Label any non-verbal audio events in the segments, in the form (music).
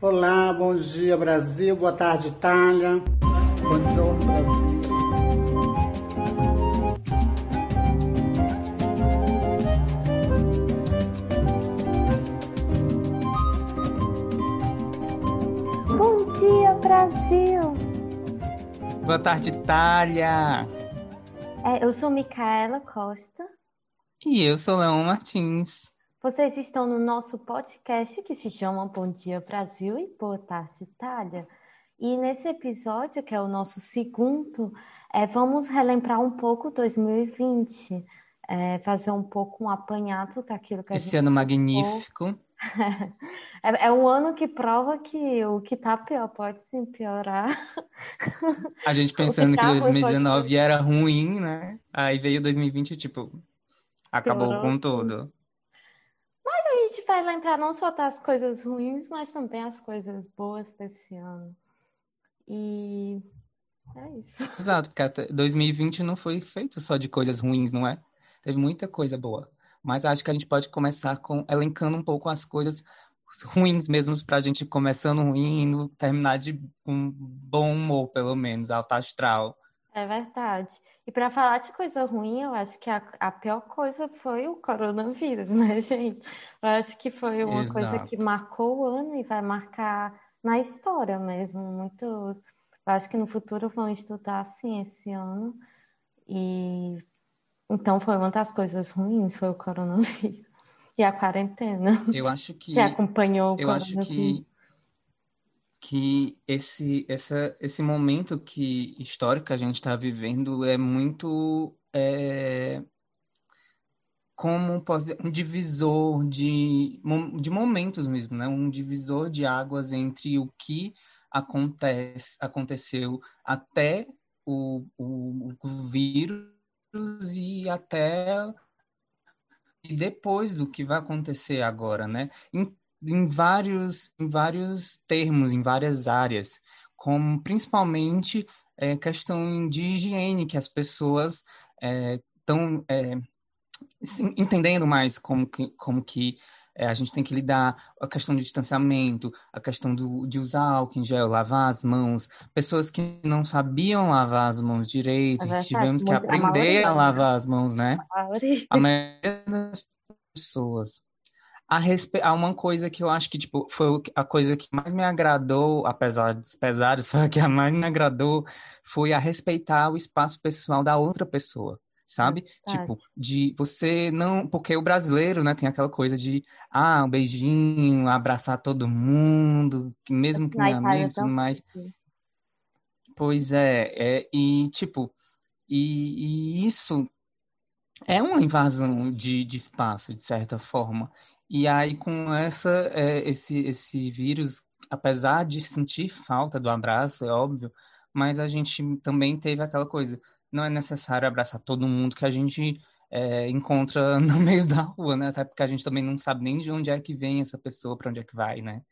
Olá, bom dia Brasil, boa tarde Itália, bom dia Brasil. Bom dia Brasil. Boa tarde Itália. É, eu sou Micaela Costa. E eu sou Leon Martins. Vocês estão no nosso podcast que se chama Bom Dia Brasil e Boa Tarde Itália. E nesse episódio, que é o nosso segundo, é, vamos relembrar um pouco 2020, é, fazer um pouco um apanhado daquilo que a Esse gente ano passou. magnífico. (laughs) É, é um ano que prova que o que tá pior pode sim piorar. A gente (laughs) que pensando que tá ruim pode 2019 era ruim, né? Aí veio 2020 e, tipo, acabou piorar com tudo. A gente vai lembrar não só das coisas ruins, mas também as coisas boas desse ano. E é isso. (laughs) Exato, porque até 2020 não foi feito só de coisas ruins, não é? Teve muita coisa boa. Mas acho que a gente pode começar com elencando um pouco as coisas ruins mesmo, pra gente começando ruim e terminar de com bom humor, pelo menos, alto astral. É verdade. E para falar de coisa ruim, eu acho que a, a pior coisa foi o coronavírus, (laughs) né, gente? Eu acho que foi uma coisa que Exato. marcou o ano e vai marcar na história mesmo. Muito. Eu acho que no futuro vão estudar assim esse ano. E então foi uma das coisas ruins, foi o coronavírus. (laughs) E a quarentena, Eu acho que que acompanhou o eu acho coronavírus. que que esse, essa, esse momento que histórico que a gente está vivendo é muito é, como um divisor de, de momentos mesmo, né? Um divisor de águas entre o que acontece, aconteceu até o, o, o vírus e até e depois do que vai acontecer agora, né? Em vários, em vários termos, em várias áreas, como principalmente é, questão de higiene, que as pessoas estão entendendo mais como que, como que é, a gente tem que lidar, a questão do distanciamento, a questão do, de usar álcool em gel, lavar as mãos, pessoas que não sabiam lavar as mãos direito, É tivemos que muito- a aprender maioria, a lavar as mãos, né? A maioria. A maioria das pessoas. A respe... Há uma coisa que eu acho que tipo, foi a coisa que mais me agradou, apesar dos pesares, (laughs) foi a que mais me agradou, foi a respeitar o espaço pessoal da outra pessoa, sabe? Tipo, de você não. Porque o brasileiro, né, tem aquela coisa de, ah, um beijinho, abraçar todo mundo, mesmo que não é amigo e tudo mais. Pois é, é, e tipo, e, e isso é uma invasão de, de espaço, de certa forma. E aí, com essa, é, esse, esse vírus, apesar de sentir falta do abraço, é óbvio, mas a gente também teve aquela coisa, não é necessário abraçar todo mundo que a gente é, encontra (laughs) no meio da rua, né? Até porque a gente também não sabe nem de onde é que vem essa pessoa, para onde é que vai, né?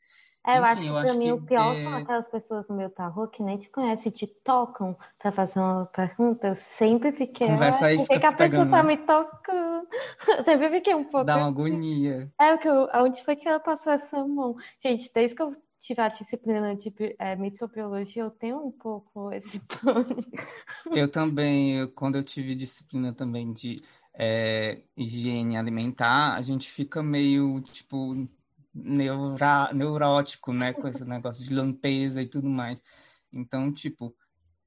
É, eu acho Enfim, que eu pra acho mim que o pior são é, aquelas pessoas no da rua que nem te conhecem, te tocam pra fazer uma pergunta. Eu sempre fiquei, conversa ai, aí por que que a pessoa pegando, tá né? me tocando? (laughs) Eu sempre fiquei um pouco Dá uma assim. agonia. É, o que eu, aonde foi que ela passou essa mão? Gente, desde que eu tive a disciplina de é, microbiologia, eu tenho um pouco esse (laughs) pânico. Eu também, eu- quando eu tive disciplina também de é, higiene alimentar, a gente fica meio, tipo, neura, neurótico, né, com esse negócio de limpeza e tudo mais. Então, tipo,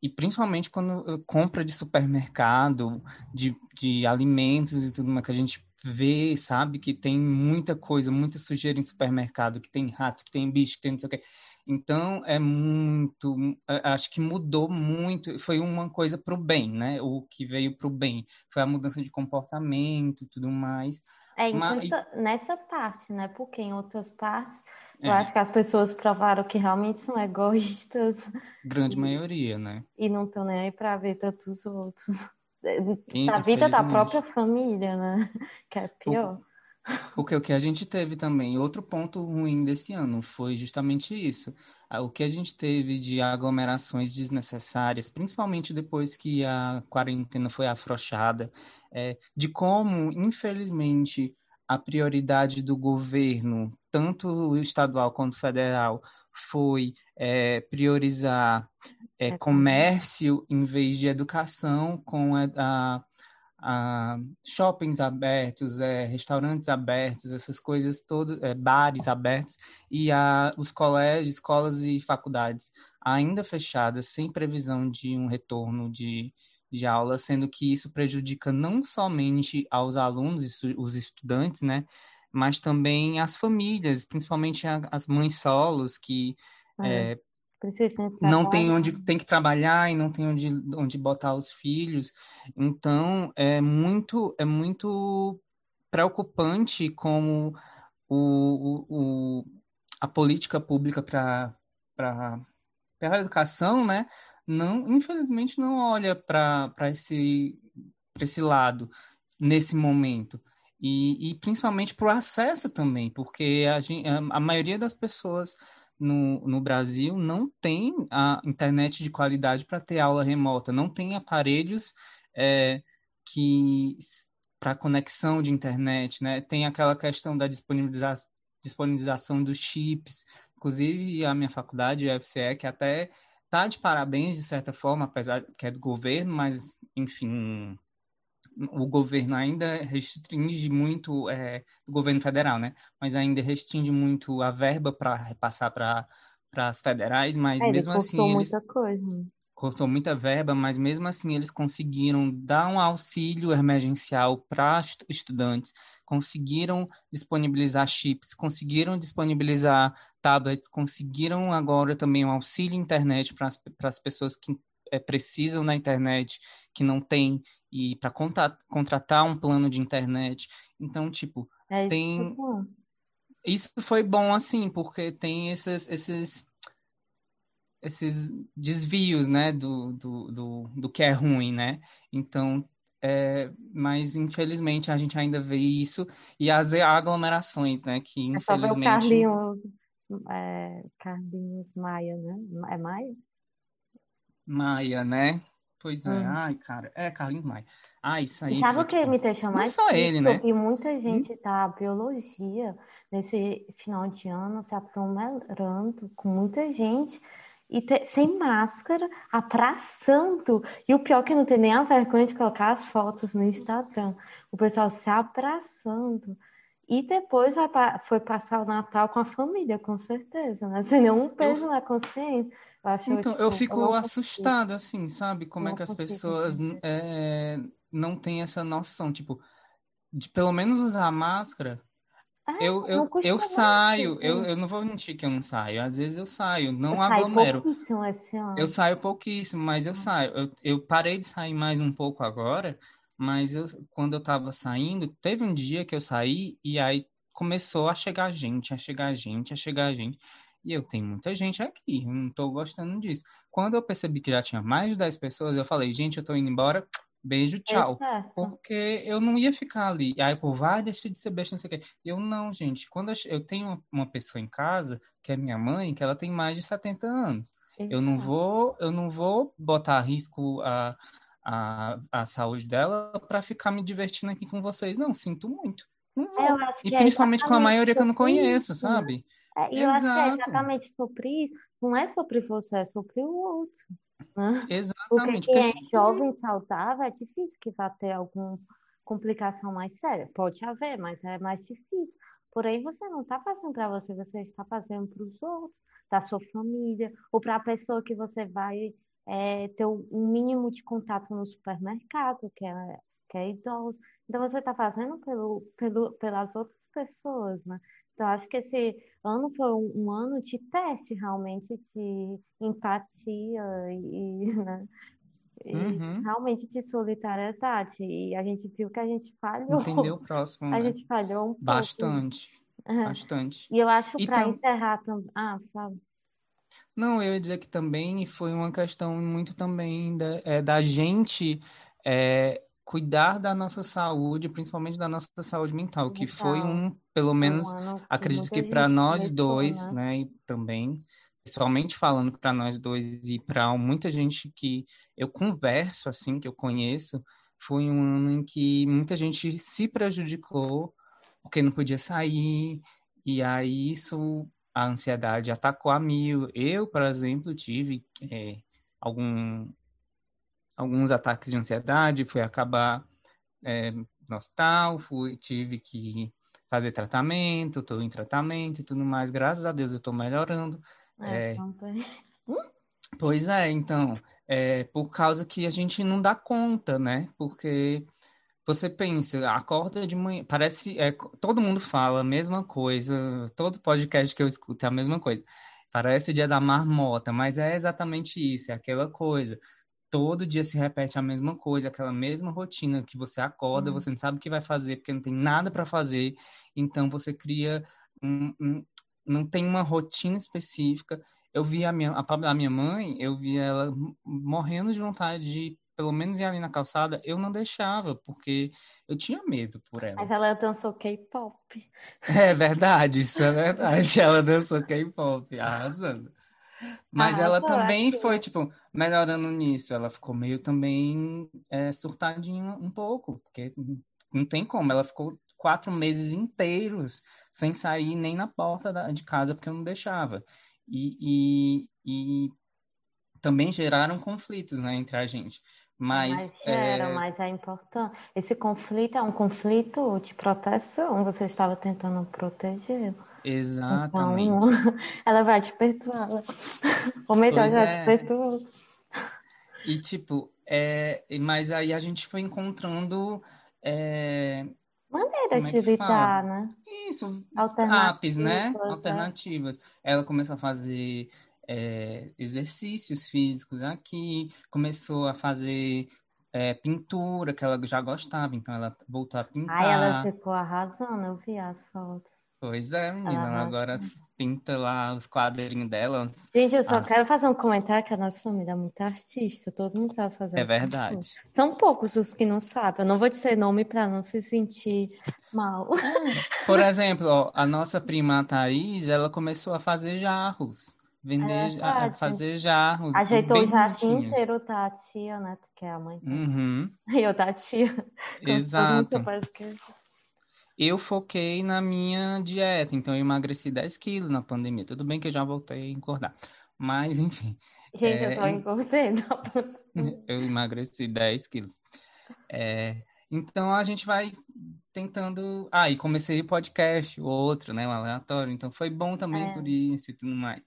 e principalmente quando compra de supermercado, de, de alimentos e tudo mais, que a gente vê, sabe, que tem muita coisa, muita sujeira em supermercado, que tem rato, que tem bicho, que tem não sei o quê. Então, é muito, a- acho que mudou muito, foi uma coisa pro bem, né? O que veio pro bem foi a mudança de comportamento e tudo mais. É, Mas, enquanto nessa parte, né? Porque em outras partes, eu é, acho que as pessoas provaram que realmente são egoístas grande e, maioria, né? e não estão nem aí pra vida dos outros. In- Da vida da própria família, né? (laughs) Que é pior. Porque o que a gente teve também, outro ponto ruim desse ano foi justamente isso. Ah, O que a gente teve de aglomerações desnecessárias, principalmente depois que a quarentena foi afrouxada, é, de como, infelizmente, a prioridade do governo, tanto estadual quanto federal, foi é, priorizar é, comércio em vez de educação, com a, a, a shoppings abertos, é, restaurantes abertos, essas coisas todas, é, bares abertos, e a, os colégios, escolas e faculdades ainda fechadas, sem previsão de um retorno de, de aula, sendo que isso prejudica não somente aos alunos, os estudantes, né, mas também as famílias, principalmente as mães solos que é. Não tem onde tem que trabalhar e não tem onde, onde botar os filhos. Então é muito é muito preocupante como o, o, a política pública para para a educação, né? Não, infelizmente não olha para esse para esse lado nesse momento. E, e principalmente para o acesso também, porque a, a maioria das pessoas no, no Brasil não tem a internet de qualidade para ter aula remota, não tem aparelhos é, que para conexão de internet, né? Tem aquela questão da disponibiliza disponibilização dos chips, inclusive a minha faculdade, a FCE, que até tá de parabéns de certa forma, apesar que é do governo, mas enfim, o governo ainda restringe muito, é, do governo federal, né? Mas ainda restringe muito a verba para repassar para as federais, mas é, mesmo assim. Cortou muita coisa. Cortou muita verba, mas mesmo assim eles conseguiram dar um auxílio emergencial para estudantes, conseguiram disponibilizar chips, conseguiram disponibilizar tablets, conseguiram agora também um auxílio internet para as pessoas que é, precisam na internet, que não tem e para contratar um plano de internet. Então, tipo, é, isso tem. Isso foi bom, assim, porque tem esses, esses, esses desvios, né, do, do, do, do que é ruim, né? Então, é, mas infelizmente a gente ainda vê isso e as aglomerações, né, que infelizmente... É só ver o Carlinhos, é, Carlinhos Maia, né? É Maia? Maia, né? Pois é, hum. ai, cara, é Carlinhos Maia. Ah, isso aí. E sabe o que me deixa mais Não só ele, né? Que muita hum? gente tá biologia nesse final de ano se aglomerando com muita gente e te, sem máscara, abraçando. E o pior é que não tem nem a vergonha de colocar as fotos no Instagram. O pessoal se abraçando. E depois vai, foi passar o Natal com a família, com certeza, né? Sem nenhum peso eu... na consciência. Eu acho, então, tipo, eu fico eu assustada, assim, sabe? Como é que as pessoas é, não têm essa noção, tipo, de pelo menos usar máscara. É, eu, eu, eu saio, eu, eu não vou mentir que eu não saio. Às vezes eu saio, não eu aglomero. Pouquíssimo esse ano. Eu saio pouquíssimo, mas eu saio. Eu, eu parei de sair mais um pouco agora, mas eu, quando eu tava saindo, teve um dia que eu saí e aí começou a chegar gente, a chegar gente, a chegar gente. E eu tenho muita gente aqui, não estou gostando disso. Quando eu percebi que já tinha mais de 10 pessoas, eu falei, gente, eu estou indo embora, beijo, tchau. Exato. Porque eu não ia ficar ali. Aí, pô, vai, deixa de ser besta, não sei o quê. Eu não, gente. Quando eu, eu tenho uma pessoa em casa, que é minha mãe, que ela tem mais de 70 anos. Exato. Eu não vou, eu não vou botar a risco a, a, a saúde dela para ficar me divertindo aqui com vocês. Não, sinto muito. Não vou. e é principalmente com a maioria que eu não conheço, né? sabe? É, e eu acho que é exatamente sobre isso. Não é sobre você, é sobre o outro. Né? Exatamente. Porque quem é jovem, saudável, é difícil que vá ter alguma complicação mais séria. Pode haver, mas é mais difícil. Porém, você não está fazendo para você, você está fazendo para os outros, da sua família, ou para a pessoa que você vai é, ter um mínimo de contato no supermercado, que é, que é idoso. Então, você está fazendo pelo, pelo, pelas outras pessoas, né? Então, acho que esse ano foi um, um ano de teste, realmente, de empatia e, (laughs) né? e uhum. realmente de solidariedade. E a gente viu que a gente falhou. Entendeu o (laughs) próximo, A né? gente falhou um Bastante. Pouco. Bastante. E eu acho para encerrar também. Ah, fala. Não, eu ia dizer que também foi uma questão muito também da, é, da gente é, cuidar da nossa saúde, principalmente da nossa saúde mental, que foi um, pelo menos, um acredito que para nós dois, né? né, e também, pessoalmente falando para nós dois e para muita gente que eu converso, assim, que eu conheço, foi um ano em que muita gente se prejudicou porque não podia sair, e aí isso a ansiedade atacou a mil. Eu, por exemplo, tive é, algum, alguns ataques de ansiedade, fui acabar é, no hospital, fui, tive que fazer tratamento, estou em tratamento e tudo mais. Graças a Deus eu estou melhorando. É, É, então, pois é, então, é por causa que a gente não dá conta, né? Porque você pensa, acorda de manhã, parece, é, todo mundo fala a mesma coisa, todo podcast que eu escuto é a mesma coisa. Parece o dia da marmota, mas é exatamente isso, é aquela coisa. Todo dia se repete a mesma coisa, aquela mesma rotina que você acorda, Hum. você não sabe o que vai fazer porque não tem nada para fazer, então você cria um, um- não tem uma rotina específica. Eu vi a minha, a, a minha mãe, eu vi ela morrendo de vontade de pelo menos ir ali na calçada, eu não deixava, porque eu tinha medo por ela. Mas ela dançou K-pop. É verdade, isso é verdade. (laughs) Ela dançou K-pop, arrasando. Mas ela Arrasou, também foi, tipo, melhorando nisso. Ela ficou meio também é, surtadinha um pouco, porque não tem como. Ela ficou quatro meses inteiros sem sair nem na porta da- de casa, porque eu não deixava. E, e, e também geraram conflitos, né, entre a gente. Mas, Mas gera, é, mas é importante. Esse conflito é um conflito de proteção. Você estava tentando proteger. Então, exatamente. (laughs) ela vai te perdoar. Ou melhor, Pois já é. te perdoou. E tipo, é, mas aí a gente foi encontrando é, Maneiras é de lidar, né? Isso, escapes, né? Alternativas, é. Alternativas. Ela começou a fazer é, exercícios físicos aqui, começou a fazer é, pintura, que ela já gostava, então ela voltou a Ai, ela pintar. ficou arrasando, eu vi as fotos. Pois é, menina, ela Ela agora pinta lá os quadrinhos dela. Gente, eu só as- quero fazer um comentário que a nossa família é muito artista, todo mundo sabe fazer É verdade. São poucos os que não sabem. Eu não vou dizer nome para não se sentir mal. Por exemplo, ó, a nossa prima Thaís, ela começou a fazer jarros. Vender, É a- a fazer jarros Ajeitou bem o jardim inteiro da tia, né? Que é a mãe. Uhum, (laughs) E eu tia. Como se fosse exato. que- Eu foquei na minha dieta, então eu emagreci 10 quilos na pandemia. Tudo bem que eu já voltei a engordar. Mas, enfim, Gente, eu É, só em- engordei. não. (laughs) eu emagreci 10 quilos. É, então a gente vai tentando. Ah, e comecei o podcast, o outro, né? O aleatório. Então foi bom também É. por isso e tudo mais.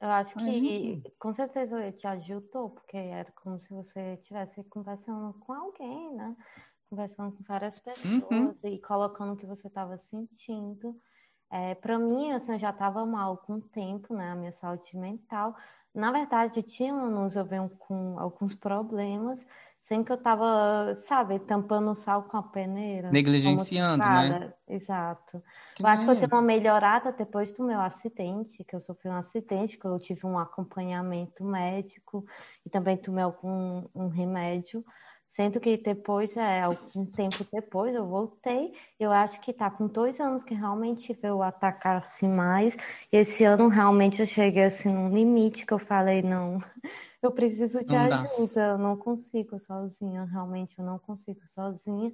Eu acho que com certeza ele te ajudou, porque era como se você estivesse conversando com alguém, né? Conversando com várias Uhum. pessoas e colocando o que você estava sentindo. É, para mim, assim, eu já estava mal com o tempo, né? A minha saúde mental. Na verdade, tinha anos eu venho com alguns problemas, sem que eu estava, sabe, tampando o sal com a peneira, Negligenciando, né? Exato. Que Eu acho que eu tenho uma melhorada depois do meu acidente, que eu sofri um acidente, que eu tive um acompanhamento médico e também tomei algum um remédio. Sendo que depois, é, algum tempo depois, eu voltei. Eu acho que tá com dois anos que realmente veio atacar assim mais. Esse ano realmente eu cheguei assim num limite que eu falei, não, (laughs) eu preciso de Não dá. ajuda, eu não consigo sozinha, realmente eu não consigo sozinha.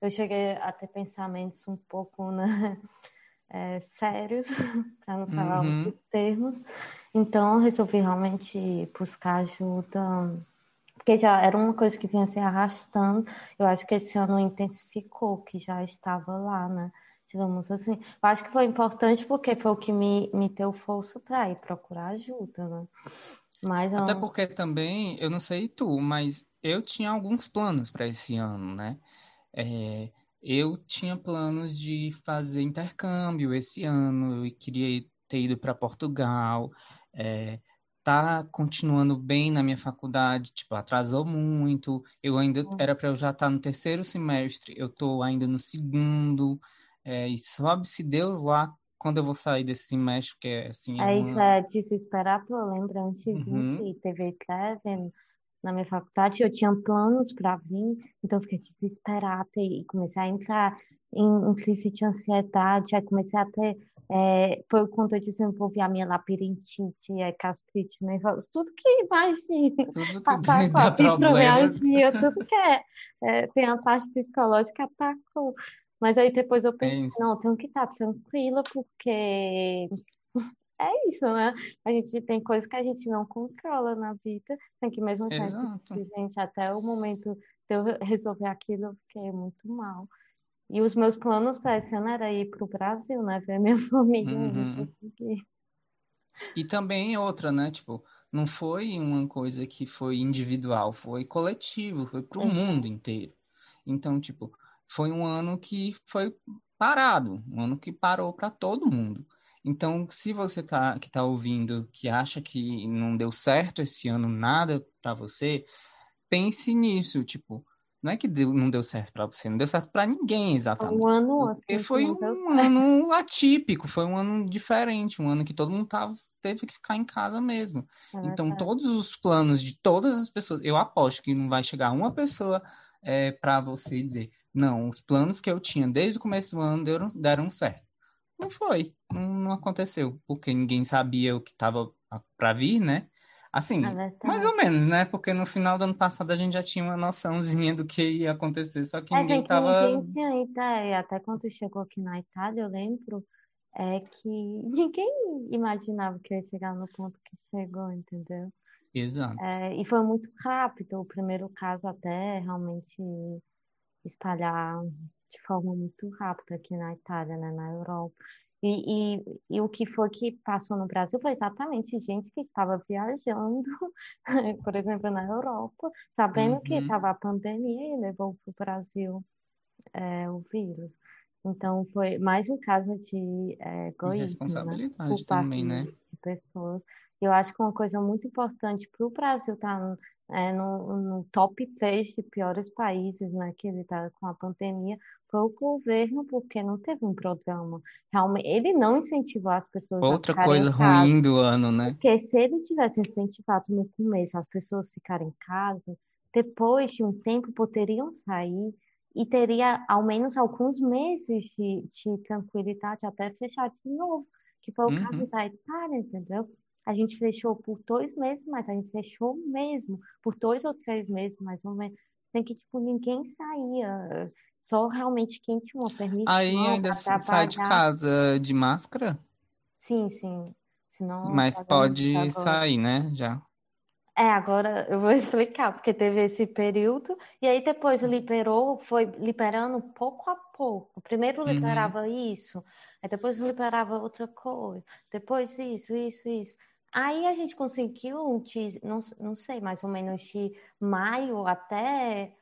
Eu cheguei a ter pensamentos um pouco, né, (laughs) é, sérios, (laughs) para não falar Uhum. outros termos. Então, eu resolvi realmente buscar ajuda, porque já era uma coisa que vinha se arrastando. Eu acho que esse ano intensificou, que já estava lá, né? Digamos assim. Eu acho que foi importante porque foi o que me, me deu força para ir procurar ajuda, né? Mas Até não- porque também, eu não sei tu, mas eu tinha alguns planos para esse ano, né? É, eu tinha planos de fazer intercâmbio esse ano, eu queria ter ido para Portugal, é, tá continuando bem na minha faculdade, tipo, atrasou muito, eu ainda era para eu já estar no terceiro semestre, eu tô ainda no segundo, é, e sabe-se Deus lá quando eu vou sair desse semestre, porque assim, é É isso, uma... é desesperador. Eu lembro antes de vir Uhum. teve greve na minha faculdade, eu tinha planos para vir, então eu fiquei desesperada e comecei a entrar em, em crise de ansiedade, aí comecei a ter, é, foi quando eu desenvolvi a minha labirintite, é, gastrite nervosa, tudo que imagina, Tudo que atacou, (laughs) dá a problema. fibromialgia, tudo que é, é, tem a parte psicológica, atacou. Mas aí depois eu É pensei, isso. não, tenho que estar tranquila, porque é isso, né? A gente tem coisas que a gente não controla na vida, tem que mesmo Exato. gente, até o momento de eu resolver aquilo, eu fiquei muito mal. E os meus planos para esse ano era ir para o Brasil, né? Ver minha (laughs) família, não Uhum. E também outra, né? Tipo, não foi uma coisa que foi individual, foi coletivo, foi pro Exato. mundo inteiro. Então, tipo, foi um ano que foi parado, um ano que parou para todo mundo. Então, se você tá, que tá ouvindo, que acha que não deu certo esse ano nada para você, pense nisso, tipo, não é que deu- não deu certo para você, não deu certo para ninguém Foi exatamente. um ano assim foi um ano atípico, foi um ano diferente, um ano que todo mundo tava, teve que ficar em casa mesmo. É Então, todos os planos de todas as pessoas, eu aposto que não vai chegar uma pessoa é, para você dizer, não, os planos que eu tinha desde o começo do ano deram, deram certo. Não foi, não, não aconteceu, porque ninguém sabia o que estava para vir, né? Assim, É mais ou menos, né? Porque no final do ano passado a gente já tinha uma noçãozinha do que ia acontecer, só que É, ninguém gente, tava. ninguém tinha ideia. Até quando chegou aqui na Itália, eu lembro é que (laughs) ninguém imaginava que ia chegar no ponto que chegou, entendeu? Exato. É, e foi muito rápido. O primeiro caso até realmente espalhar de forma muito rápida aqui na Itália, né, na Europa. E, e, e o que foi que passou no Brasil foi exatamente gente que estava viajando, (laughs) por exemplo, na Europa, sabendo que Uhum. estava a pandemia e levou para o Brasil é, o vírus. Então, foi mais um caso de é, egoísmo, né, responsabilidade parte também, né? de pessoas. Eu acho que uma coisa muito importante para o Brasil estar é, no, no top 3 de piores países, né, que ele está com a pandemia, foi o governo, porque não teve um programa. Realmente, ele não incentivou as pessoas a Outra ficarem coisa ruim do ano, né? Porque se ele tivesse incentivado no começo as pessoas ficarem em casa, depois de um tempo poderiam sair e teria ao menos alguns meses de, de tranquilidade até fechar de novo, que foi o caso Uhum. da Itália, entendeu? A gente fechou por dois meses, mas a gente fechou mesmo, por dois ou três meses, mais ou menos. Tem que, tipo, ninguém saía, só realmente quem tinha uma Aí permissão ainda para s- sai de trabalhar. casa de máscara, Sim, sim. Senão mas pode agora. sair, né? Já. É, agora eu vou (laughs) explicar, porque teve esse período, e aí depois liberou, foi liberando pouco a pouco. Primeiro Uhum. liberava isso, aí depois liberava outra coisa, depois isso, isso, isso. Aí a gente conseguiu, de, não, não sei, mais ou menos de maio até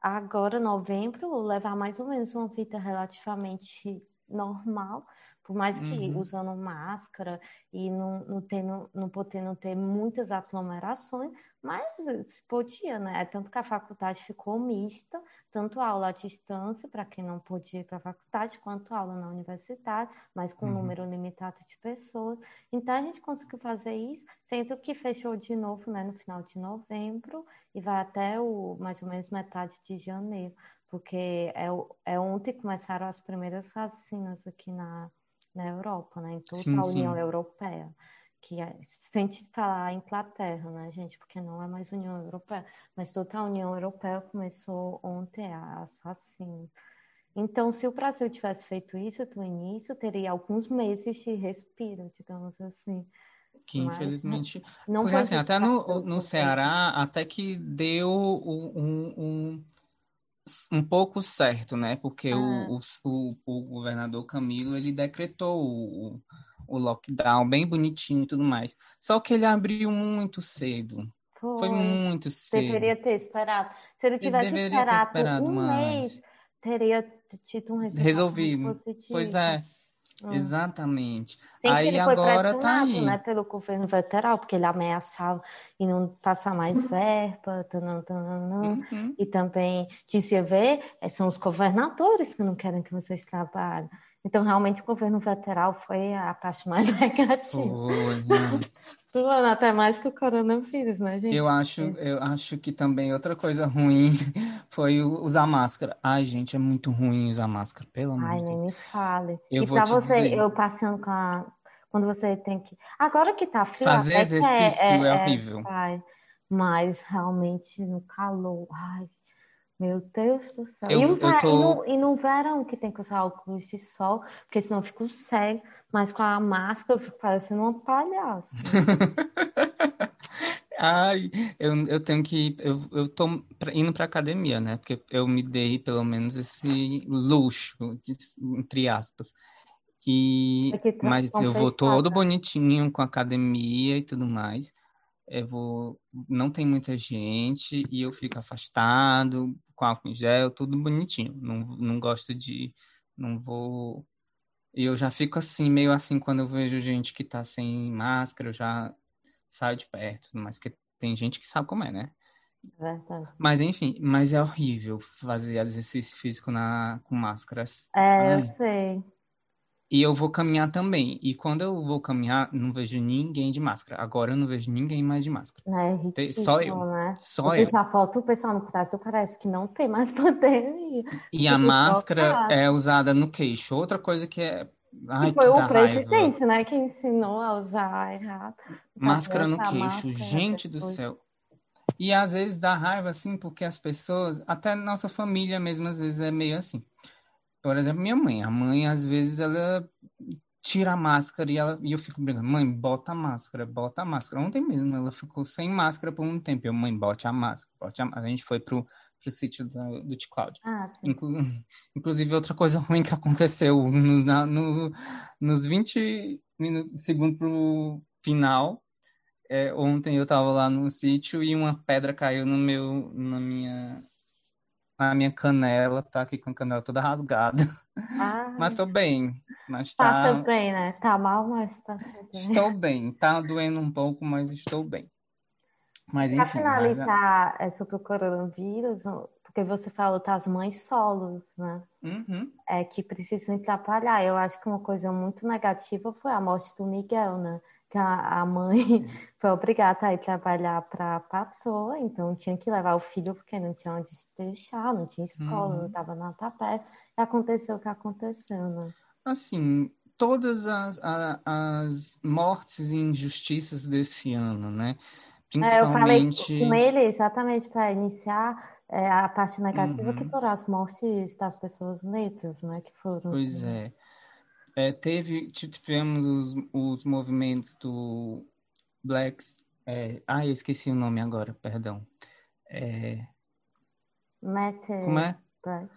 agora, novembro, levar mais ou menos uma vida relativamente normal, por mais que Uhum. usando máscara e não, não, tendo, não podendo ter muitas aglomerações, mas se podia, né? Tanto que a faculdade ficou mista, tanto aula à distância, para quem não podia ir para a faculdade, quanto aula na universidade, mas com um Uhum. número limitado de pessoas. Então a gente conseguiu fazer isso, sendo que fechou de novo, né, no final de novembro e vai até o mais ou menos metade de janeiro, porque é, é ontem que começaram as primeiras vacinas aqui na, na Europa, né, em toda Sim, a União sim. Europeia, que é, sente falar Inglaterra, né, gente, porque não é mais União Europeia, mas toda a União Europeia começou ontem as vacinas. Então, se o Brasil tivesse feito isso do início, teria alguns meses de respiro, digamos assim. Que Mas infelizmente. não Porque foi assim, até no, no. Ceará, até que deu um, um, um, pouco certo, né? Porque Ah, o, o, o, governador Camilo, ele decretou o, o lockdown bem bonitinho e tudo mais. Só que ele abriu muito cedo. Foi foi. muito cedo. Deveria ter esperado. Se ele Ele tivesse deveria ter esperado esperado um mês, teria tido um resultado Resolvido. Pois positivo. é, Hum. exatamente. Sim, que Aí ele foi agora tá pressionado, né, aí. pelo governo federal, porque ele ameaçava em não passar mais verba, tanã, tanã, Uhum. e também dizia, ver, eh, são os governadores que não querem que vocês trabalhem. Então, realmente, o governo federal foi a parte mais (laughs) negativa. Foi, não. Do ano, até mais que o coronavírus, né, gente? Eu acho, Porque, eu acho que também outra coisa ruim (laughs) foi usar máscara. Ai, gente, é muito ruim usar máscara, pelo amor ai, de nem Deus. me fale. Eu E vou para te você, dizer, eu passeando com a... Quando você tem que... Agora que tá frio, fazer é, exercício é é, é, horrível. vai. Mas realmente no calor, ai, Meu Deus do céu. Eu- e, usar, tô- e, no, e no verão que tem que usar óculos de sol, porque senão eu fico cego. Mas com a máscara eu fico parecendo uma palhaça. (laughs) Ai, eu, eu tenho que. Eu, eu tô indo pra academia, né? Porque eu me dei pelo menos esse luxo, de- entre aspas. E, que mas eu vou todo tá? bonitinho com academia e tudo mais. Eu vou, não tem muita gente e eu fico afastado, com álcool em gel, tudo bonitinho. Não, não gosto de. Não vou. E eu já fico assim, meio assim, quando eu vejo gente que tá sem máscara, eu já saio de perto, mas porque tem gente que sabe como é, né? Verdade. Mas enfim, mas é horrível fazer exercício físico na, com máscaras. É, eu sei. E eu vou caminhar também. E quando eu vou caminhar, não vejo ninguém de máscara. Agora eu não vejo ninguém mais de máscara. É Tem- ridículo, só eu. né? Só Vou eu. deixar foto, o pessoal no Brasil parece que não tem mais (laughs) pandemia. E a máscara é usada no queixo. Outra coisa que é. Ai, Que foi que o dá raiva. presidente, né, que ensinou a usar errado. Máscara no queixo, máscara gente do céu. E às vezes dá raiva assim, porque as pessoas, até nossa família mesmo, às vezes é meio assim. Por exemplo, minha mãe. A mãe, às vezes, ela tira a máscara e, ela, e eu fico brincando, mãe, bota a máscara, bota a máscara. Ontem mesmo ela ficou sem máscara por um tempo. Eu, mãe, bote a máscara, bote a máscara. A gente foi pro, pro sítio da- do T-Cloud. Ah. Inclu- (laughs) Inclusive, outra coisa (laughs) ruim que aconteceu no, na- no- nos 20 minutos, segundos pro final, é, ontem eu tava lá no sítio e uma pedra caiu no meu, na minha, na minha canela, tá aqui com a canela toda rasgada. Ah, (laughs) Mas tô bem, mas passa tá, bem, né? Tá mal, mas passa bem. estou (laughs) bem. Tá doendo um pouco, mas estou bem. Mas Para enfim, mas a- finalizar é, sobre o coronavírus, porque você falou das mães solos, né? Uhum. É, que precisam trabalhar. Eu acho que uma coisa muito negativa foi a morte do Miguel, né? Que a, mãe (laughs) foi obrigada a ir trabalhar para a patroa, então tinha que levar o filho porque não tinha onde deixar, não tinha escola, não Uhum. estava na tapete. E aconteceu o que aconteceu, né? Assim, todas as, a- as mortes e injustiças desse ano, né? É, eu falei Principalmente. com ele exatamente para iniciar é, a parte negativa, que Uhum. foram as mortes das pessoas negras, né? Que foram. Pois é. É, teve, tivemos os, os movimentos do Blacks. É, ah, eu esqueci o nome agora, perdão. É, Matter, como é? Black.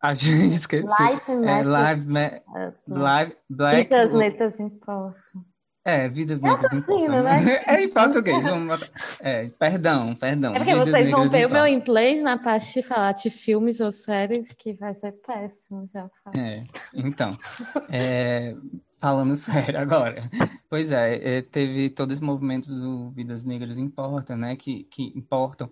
A gente (laughs) esqueci. Life É, Matter. Live, Ma- é, Live, Black. Vidas negras importam. É, vidas negras traduzindo, importam. né? (laughs) É em português. Vamos botar. É, perdão, perdão. É porque Vidas vocês vão ver o meu inglês na parte de falar de filmes ou séries, que vai ser péssimo, já falo. É, então, é, falando (laughs) sério agora, pois é, é, teve todo esse movimento do Vidas Negras Importam, né, que, que importam,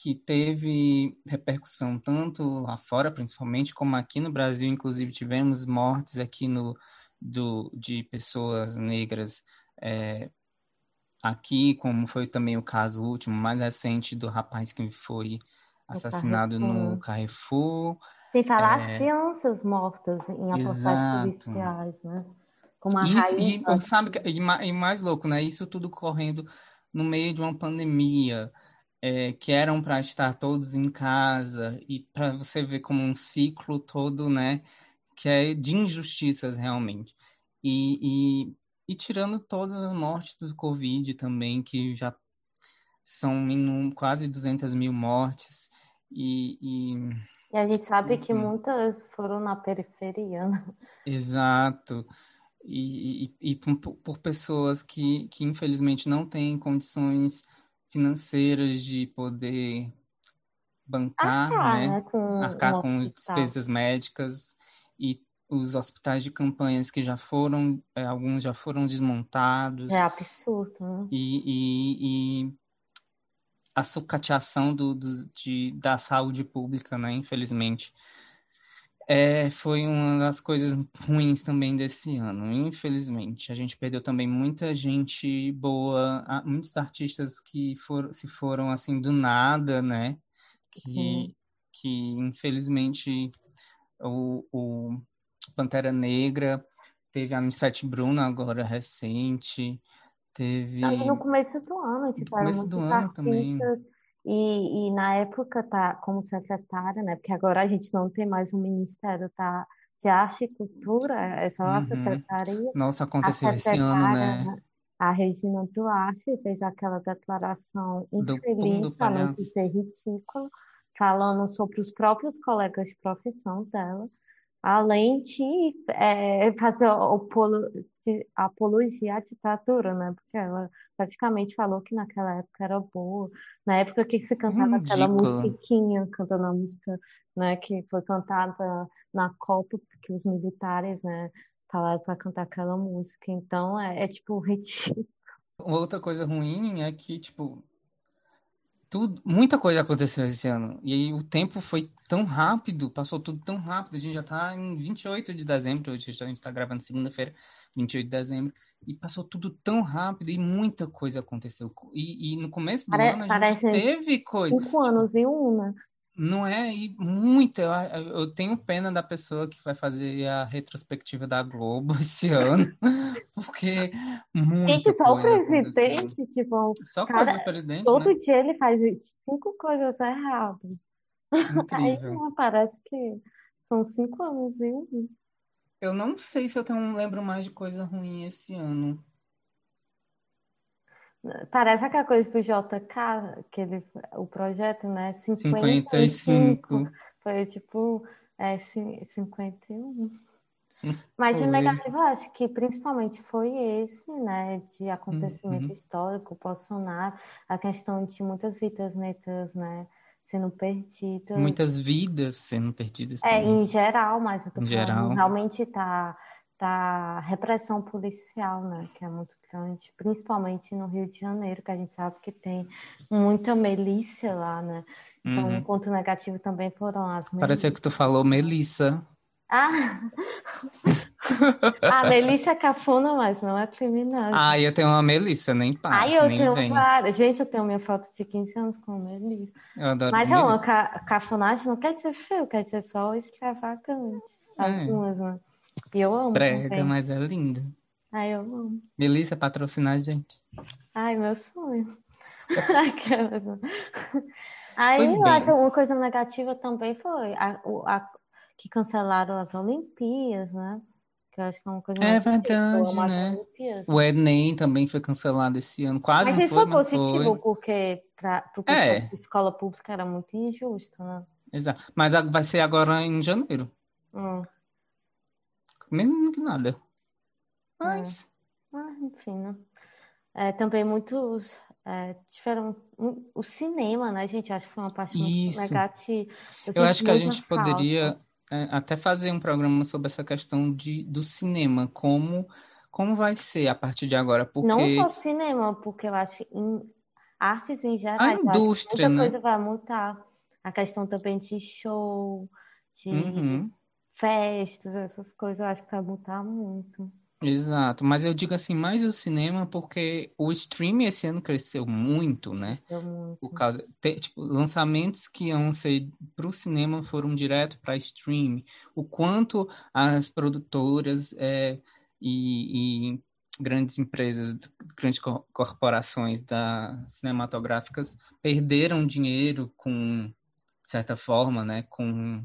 que teve repercussão tanto lá fora, principalmente, como aqui no Brasil, inclusive tivemos mortes aqui no, do, de pessoas negras é, aqui, como foi também o caso último, mais recente, do rapaz que foi assassinado no Carrefour, Sem falar as É. crianças mortas em Exato. policiais, né? Como a Isso, e, sabe, e e mais louco, né? Isso tudo correndo no meio de uma pandemia, é, que eram para estar todos em casa, e para você ver como um ciclo todo, né? Que é de injustiças realmente. E, e, e tirando todas as mortes do Covid também, que já são inú- quase 200 mil mortes, e, e E a gente sabe que Uhum. muitas foram na periferia, né? Exato. E, e, e por, por pessoas que, que infelizmente não têm condições financeiras de poder bancar, Arcar, né? né? Com Arcar um com hospital. despesas médicas e os hospitais de campanhas que já foram, eh, alguns já foram desmontados É absurdo, né? e, e, e a sucateação do, do- de, da saúde pública, né? Infelizmente. É, foi uma das coisas ruins também desse ano, infelizmente. A gente perdeu também muita gente boa, muitos artistas que foram, se foram assim do nada, né? Que, Sim. que infelizmente o, o Pantera Negra teve a Anissete Bruno agora recente, teve no começo do ano tiveram começo do ano também. E, e na época, tá como secretária, né? Porque agora a gente não tem mais um Ministério tá, de Arte e Cultura, é só a Uhum. secretaria. Nossa, aconteceu esse ano, né? a Regina Duarte, fez aquela declaração infeliz, para não dizer ridícula, falando sobre os próprios colegas de profissão dela, além de eh, fazer apologia à ditadura, né? Porque ela praticamente falou que naquela época era boa, na época que se cantava aquela Ridículo. musiquinha, cantando a música, né, que foi cantada na Copa, porque os militares, né, falaram para cantar aquela música. Então é, é tipo (laughs) ridículo. Outra coisa ruim é que, tipo, tudo, muita coisa aconteceu esse ano. E aí o tempo foi tão rápido, passou tudo tão rápido. A gente já tá em 28 de dezembro, hoje a gente tá gravando segunda-feira, 28 de dezembro, e passou tudo tão rápido e muita coisa aconteceu. E, e no começo do Pare- ano a gente teve coisa. cinco Tipo, anos em um, né? Não é? E muita. Eu, eu tenho pena da pessoa que vai fazer a retrospectiva da Globo (laughs) esse ano, porque muita Gente, só o coisa aconteceu. presidente, tipo, Só coisa cada, do presidente, né? todo dia ele faz cinco coisas erradas. Aí Incrível. né, parece que são cinco anos em um. Eu não sei se eu tenho, lembro mais de coisa ruim esse ano. Parece aquela coisa do JK, que ele, o projeto, né? 55. 55. Foi tipo é, cin- 51. (laughs) Mas de negativo, eu acho que principalmente foi esse, né, de acontecimento Uhum. histórico, Bolsonaro, a questão de muitas vidas netas, né, sendo perdidas. Muitas vidas sendo perdidas É, também. em geral, mas eu tô Em falando geral. realmente tá, tá repressão policial, né, que é muito grande, principalmente no Rio de Janeiro, que a gente sabe que tem muita milícia lá, né? Então, um Uhum. ponto negativo também foram as Pareceu que tu falou Melissa. Ah! (laughs) A Melissa é cafona, mas não é criminosa. Ah, eu tenho uma Melissa, nem pá, Ai, eu nem tenho vem. várias. Gente, eu tenho minha foto de 15 anos com a Melissa. Eu adoro Mas é uma Melissa. ca cafonagem, não quer dizer feio, quer dizer só extravagante. É. Algumas, né? Eu amo Brega, também. mas é linda. Ai, eu amo. Melissa patrocinar a gente. Ai, meu sonho. (laughs) Aquelas? Aí Pois eu bem. acho uma coisa negativa também foi a, a- que cancelaram as Olimpíadas, né? Que eu acho que é uma coisa É verdade, né? Olimpíadas. O Enem também foi cancelado esse ano. Quase Mas não isso foi, positivo, foi. porque para o pessoal É. escola pública era muito injusto, né? Exato. Mas vai ser agora em janeiro. Hum. Menos que nada. Mas. Ah, enfim, né? É, também muitos é, tiveram um- o cinema, né, gente? Acho que foi uma parte muito Isso. negativa. Eu Eu acho que a gente falta. poderia é, até fazer um programa sobre essa questão de, do cinema, como, como vai ser a partir de agora, Não porque só cinema, porque eu acho que em artes em geral, a que indústria, muita né? coisa vai mudar. A questão também de show, de Uhum, festas, essas coisas, eu acho que vai mudar muito. exato. Mas eu digo assim, mais o cinema, porque o streaming esse ano cresceu muito, né? Deu muito. Por causa, te- tipo, lançamentos que iam ser para o cinema foram direto para streaming. O quanto as produtoras é, e, e grandes empresas, grandes co- corporações da, cinematográficas perderam dinheiro com, de certa forma, né, com,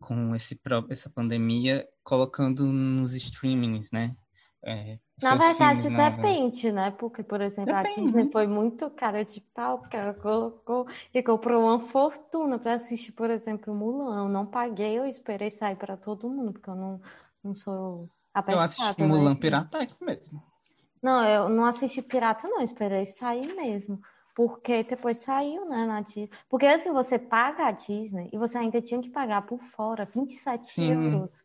com esse, essa pandemia, colocando nos streamings, né? É, Na verdade, filmes depende, né? Porque, por exemplo, a Depende. Disney foi muito cara de pau, porque ela colocou e comprou uma fortuna para assistir, por exemplo, Mulan. Eu não paguei, eu esperei sair para todo mundo, porque eu não, não sou Eu assisti né, Mulan? Piratex mesmo. Não, eu não assisti Pirata, não, esperei sair mesmo. Porque depois saiu, né, na Disney. Porque assim, você paga a Disney e você ainda tinha que pagar por fora 27 Sim. euros.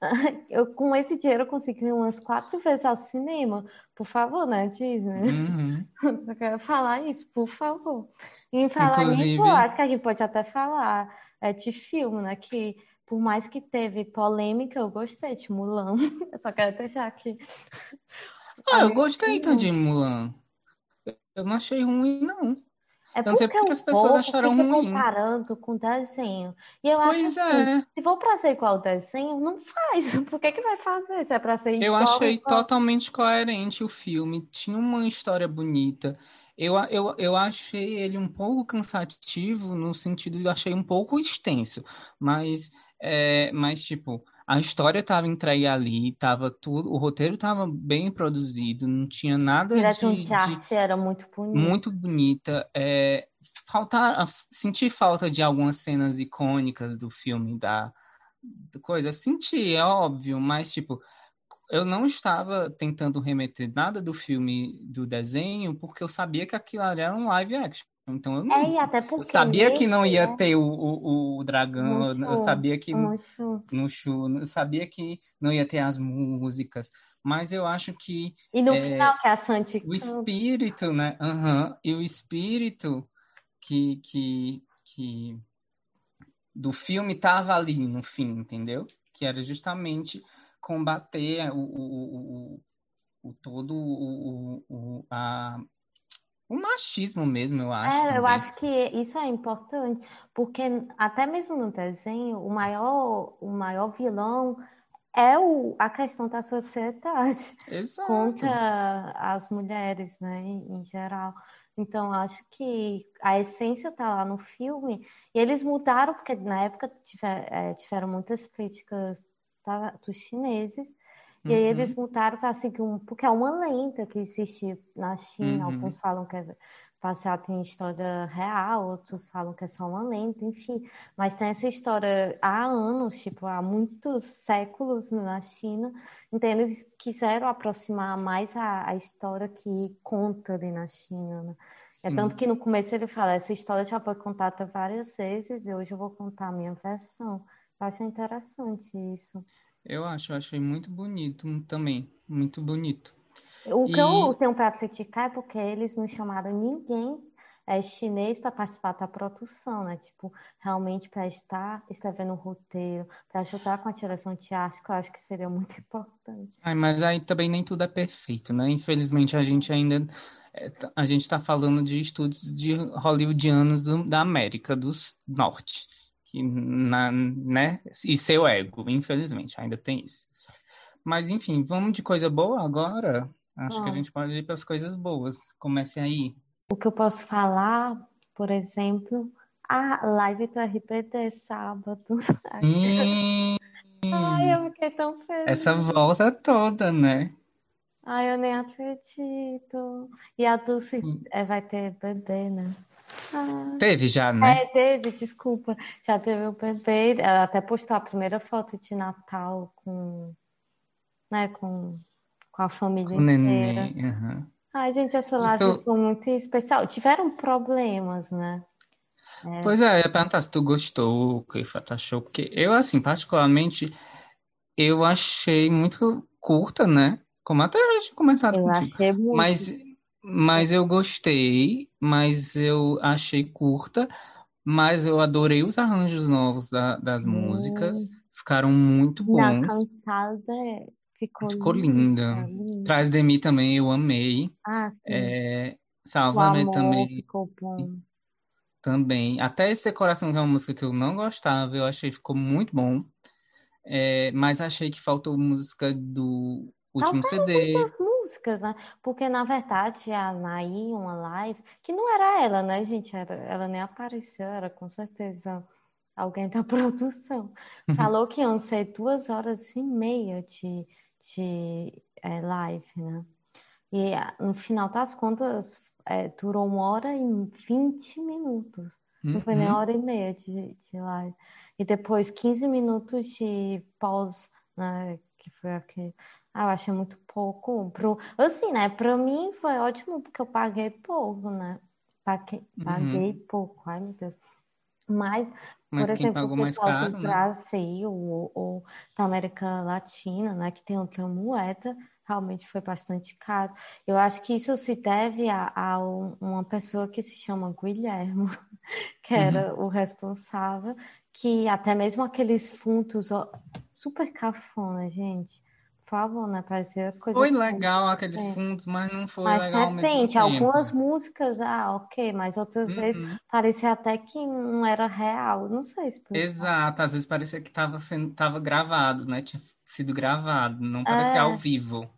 (laughs) Eu, com esse dinheiro, eu consegui umas quatro vezes ao cinema. Por favor, né, Disney? Uhum. (laughs) Só quero falar isso, por favor. E em falar Inclusive- nisso, eu acho que a gente pode até falar é, de filme, né? Que por mais que teve polêmica, eu gostei de Mulan. (laughs) Eu só quero deixar aqui. Ah, eu gostei então de Mulan. Eu não achei ruim, não. É Eu não sei porque o as pessoas acharam ruim. comparando com desenho. E eu acho Pois assim, é. se for pra ser igual ao desenho, não faz. (laughs) Por que que vai fazer? Se é pra ser Eu igual, achei igual. totalmente coerente o filme. Tinha uma história bonita. Eu, eu, eu achei ele um pouco cansativo no sentido de eu achei um pouco extenso, mas, é, mas tipo, a história estava entregue ali, tava tudo, o roteiro estava bem produzido, não tinha nada Direção de, de arte era muito bonita. muito bonita. É, faltar, senti falta de algumas cenas icônicas do filme da, da coisa. Senti, é óbvio, mas tipo, eu não estava tentando remeter nada do filme do desenho porque eu sabia que aquilo era um live action. Então eu não. É, e até Eu porque sabia que não ia né, ter o, o, o dragão, eu sabia que Mushu. no show, eu sabia que não ia ter as músicas, mas eu acho que E no é, final, que a Santi o espírito, né? Aham, e o espírito que, que, que do filme tava ali no fim, entendeu? Que era justamente combater o, o, o, o todo o, o, a, o machismo mesmo, eu acho É, eu também. acho que isso é importante, porque até mesmo no desenho, o maior, o maior vilão é o, a questão da sociedade (laughs) Exato. contra as mulheres, né, em, geral. Então, eu acho que a essência está lá no filme, e eles mudaram, porque na época tiver- eh, tiveram muitas críticas dos chineses, e aí eles Uhum, mudaram para seguir um, porque é uma lenda que existe na China, uhum, alguns falam que é baseado em história real, outros falam que é só uma lenda, enfim. Mas tem essa história há anos, tipo, há muitos séculos na China. Então eles quiseram aproximar mais a, a história que conta ali na China, né? É tanto que no começo ele fala, essa história já foi contada várias vezes e hoje eu vou contar a minha versão. Eu acho interessante isso. Eu acho, eu achei muito bonito também, muito bonito. O que eu E tenho para criticar é porque eles não chamaram ninguém é, chinês para participar da produção, né? Tipo, realmente para estar escrevendo o roteiro, para ajudar com a direção de arte, que eu acho que seria muito (laughs) importante. Ai, mas aí também nem tudo é perfeito, né? Infelizmente a gente ainda é, tá- a gente está falando de estudos de hollywoodianos do- da América do Norte, que na, né? E seu ego, infelizmente, ainda tem isso. Mas enfim, vamos de coisa boa agora? Acho que a Bom, gente pode ir para as coisas boas. Comece aí. o que eu posso falar, por exemplo, a live do RBD sábado. Hum, Ai, eu fiquei tão essa feliz. volta toda, né? Ai, eu nem acredito. E a Dulce é, vai ter bebê, né? Ah. Teve já, né? É, teve, desculpa. Já teve o bebê. Ela até postou a primeira foto de Natal com, né, com, com a família Com o inteira. neném. aham. Ai, gente, essa live Então, foi muito especial. Tiveram problemas, né? É, pois é, eu ia perguntar se tu gostou, o que tu achou, porque eu, assim, particularmente, eu achei muito curta, né? Como até já tinha comentado eu contigo. achei muito. Mas, mas eu gostei, mas eu achei curta, mas eu adorei os arranjos novos da- das músicas, Hum, ficaram muito na bons, cantada ficou ficou linda, linda. Trás de mim também eu amei, Ah, sim. é, O amor também, ficou bom. também. Até esse Decoração, que é uma música que eu não gostava, eu achei que ficou muito bom. É, mas achei que faltou música do último CD. Músicas, né? Porque, na verdade, a Naí, uma live, que não era ela, né, gente? Era, ela nem apareceu, era com certeza alguém da (laughs) produção. Falou que iam ser duas horas e meia de, de eh, live, né? E ah, no final das contas, eh, durou uma hora e vinte minutos. Não foi nem Uhum. hora e meia de, de live. E depois 15 minutos de pause, né? Que foi aquele. Ah, eu achei muito pouco. Pro... Assim, né? Pra mim foi ótimo porque eu paguei pouco, né? Paguei, paguei Uhum. pouco. Ai, meu Deus. Mas, por Mas quem exemplo, o pessoal do caro, né? Brasil ou, ou da América Latina, né, que tem outra moeda, realmente foi bastante caro. Eu acho que isso se deve a, a um- uma pessoa que se chama Guilhermo, (laughs) que Uhum. era o responsável, que até mesmo aqueles fundos, ó, super cafona, gente. Né? Parecia coisa Foi legal aqueles é. fundos, mas não foi Mas legal ao de mesmo repente, algumas músicas, ah, ok, mas outras vezes Uhum. parecia até que não era real. Não sei explicar. Exato, às vezes parecia que estava sendo, tava gravado, né? Tinha sido gravado, não parecia ao É, vivo,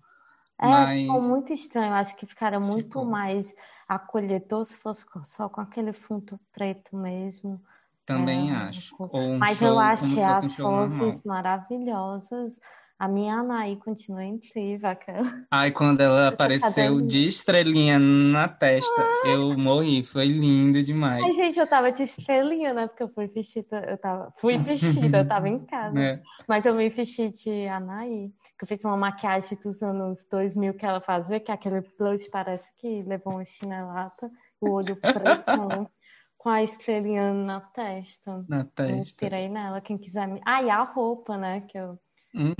é, ficou mas muito estranho. Acho que ficaram muito ficou. mais acolhedor se fosse só com aquele fundo preto mesmo. Também É, acho. um Mas show eu achei um as normal. vozes maravilhosas. A minha Anaí continua incrível. Aquela... Ai, quando ela Essa apareceu de estrelinha na testa, eu morri. Foi lindo demais. Ai, gente, eu tava de estrelinha, né? Porque eu fui vestida, eu tava, fui vestida, eu tava em (laughs) casa. né? Mas eu me vesti de Anaí, que eu fiz uma maquiagem dos anos 2000 que ela fazia, que aquele blush parece que levou uma chinelata, o olho preto, (laughs) com a estrelinha na testa. Na Eu testa. inspirei nela, quem quiser me... Ah, e a roupa, né? Que eu,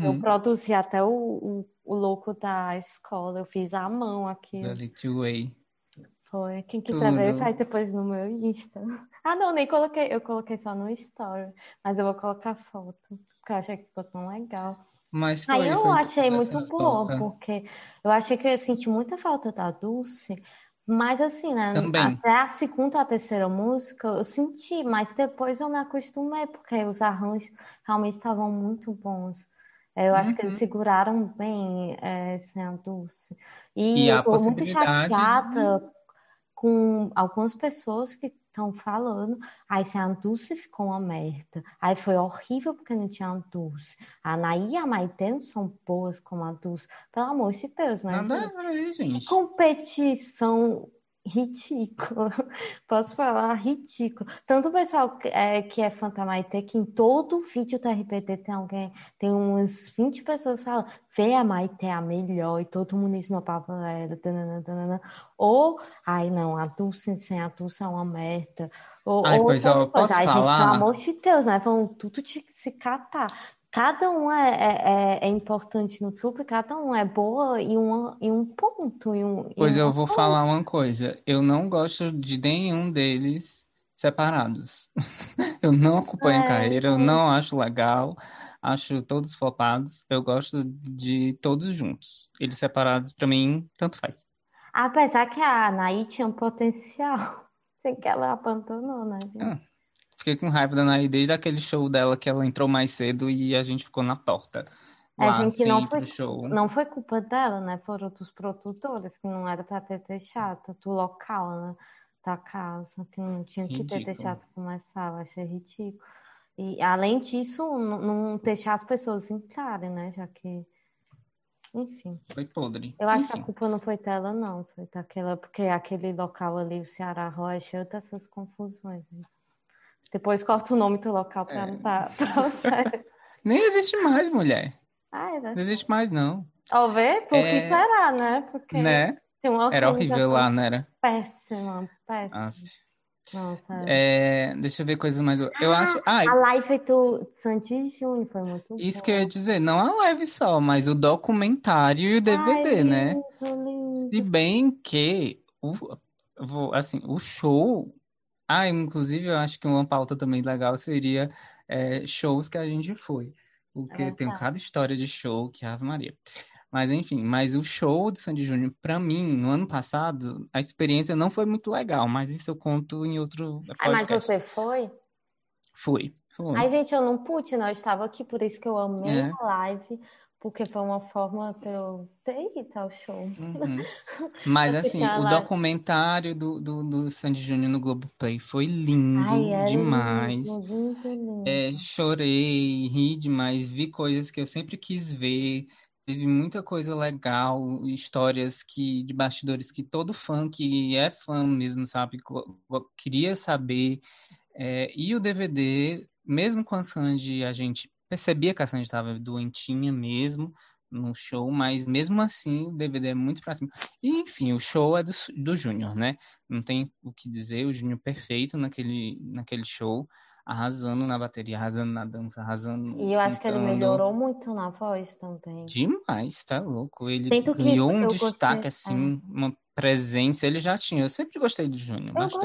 eu Uhum. produzi até o, o, o logo da escola, eu fiz à mão aqui. Da Way. Foi. Quem quiser ver, Tudo. faz depois no meu Insta. (laughs) Ah, não, nem coloquei. Eu coloquei só no Story. Mas eu vou colocar foto. Porque eu achei que ficou tão legal. Mas Aí foi, eu achei muito boa, falta. porque eu achei que eu ia sentir muita falta da Dulce. Mas assim, né? Também. Até a segunda ou a terceira música eu senti, mas depois eu me acostumei, porque os arranjos realmente estavam muito bons. É, Eu acho que eles Uhum. seguraram bem é, sem a Dulce. E E eu tô muito possibilidade de. chateada com algumas pessoas que estão falando. Aí sem a Dulce ficou uma merda. Aí foi horrível porque não tinha a Dulce. A Anaí e a Maitê não são boas como a Dulce. Pelo amor de Deus, né, Nada a ver, Que gente. competição ridícula. (laughs) Posso falar ridícula. Tanto o pessoal que é, que é fã da Maitê, que em todo vídeo do RBD tem alguém, tem umas 20 pessoas falando, vê a Maitê a melhor, e todo mundo esnobava ela. tanana, tanana. Ou, ai não, a Dulce sem a Dulce é uma merda. Ou, Ai, ou pois outras ó, coisas. posso Ai, gente, pelo falar? amor de Deus, né? Vão tudo de se catar. Cada um é, é, é- é importante no grupo, e cada um é boa em, uma, em um ponto, em, um, em Pois eu uma vou coisa. falar uma coisa. Eu não gosto de nenhum deles separados. (laughs) Eu não acompanho a É, carreira, eu então, não acho legal. Acho todos flopados. Eu gosto de todos juntos. Eles separados, pra mim, tanto faz. apesar que a Anaí tinha um potencial, (laughs) sem que ela abandonou, né, gente? Ah, fiquei com raiva da Naí desde aquele show dela que ela entrou mais cedo e a gente ficou na porta. É, Lá, gente, não assim, foi, pro show. não foi culpa dela, né? Foram dos produtores, que não era pra ter deixado, do local, né? Da casa, que não tinha que ter Ridículo. deixado começar, eu achei ridículo. E além disso, não, não deixar as pessoas entrarem, né? Já que, enfim. Foi podre. Eu acho que a culpa não foi dela, não. Foi daquela, porque aquele local ali, o Ceará Rocha, é cheio dessas confusões. né? Depois corta o nome do local pra É. não dar pra. (laughs) Nem existe mais, mulher. Ah, é, Não existe mais, não. Ó, vê? Por que É, será, né? Porque né? tem uma Era horrível lá, não era? péssima, péssima. Aff. Sério. É, deixa eu ver coisas mais. Eu acho. Ah, a live do Santi Júnior foi muito isso que eu ia boa. dizer, não a live só, mas o documentário e o Ai, DVD, né? lindo, Se lindo. bem que o, assim, o show. Ah, inclusive eu acho que uma pauta também legal seria é, shows que a gente foi. É Porque tem cada história de show que Ave Maria. Mas enfim, mas o show do Sandy Júnior, pra mim, no ano passado, a experiência não foi muito legal, mas isso eu conto em outro Ai, mas você foi? Foi. Ai, gente, eu não pude, não. Eu estava aqui, por isso que eu amei É. a live, porque foi uma forma de eu ter ido ao show. Uhum. (laughs) Mas assim, o documentário do, do, do Sandy Júnior no Globoplay foi lindo Ai, é demais. lindo, lindo, lindo. É, chorei, ri demais, vi coisas que eu sempre quis ver. Teve muita coisa legal, histórias que de bastidores que todo fã que é fã mesmo, sabe, queria saber. É, e o DVD, mesmo com a Sandy, a gente percebia que a Sandy estava doentinha mesmo no show, mas mesmo assim o DVD é muito pra cima. E, enfim, o show é do, do Júnior, né? Não tem o que dizer, o Júnior perfeito naquele, naquele show, arrasando na bateria, arrasando na dança, arrasando E eu acho que ele cantando. melhorou muito na voz também. Demais, tá louco. Ele que ganhou um destaque, gostei. assim, uma presença. Ele já tinha. Eu sempre gostei do Júnior, Eu, go-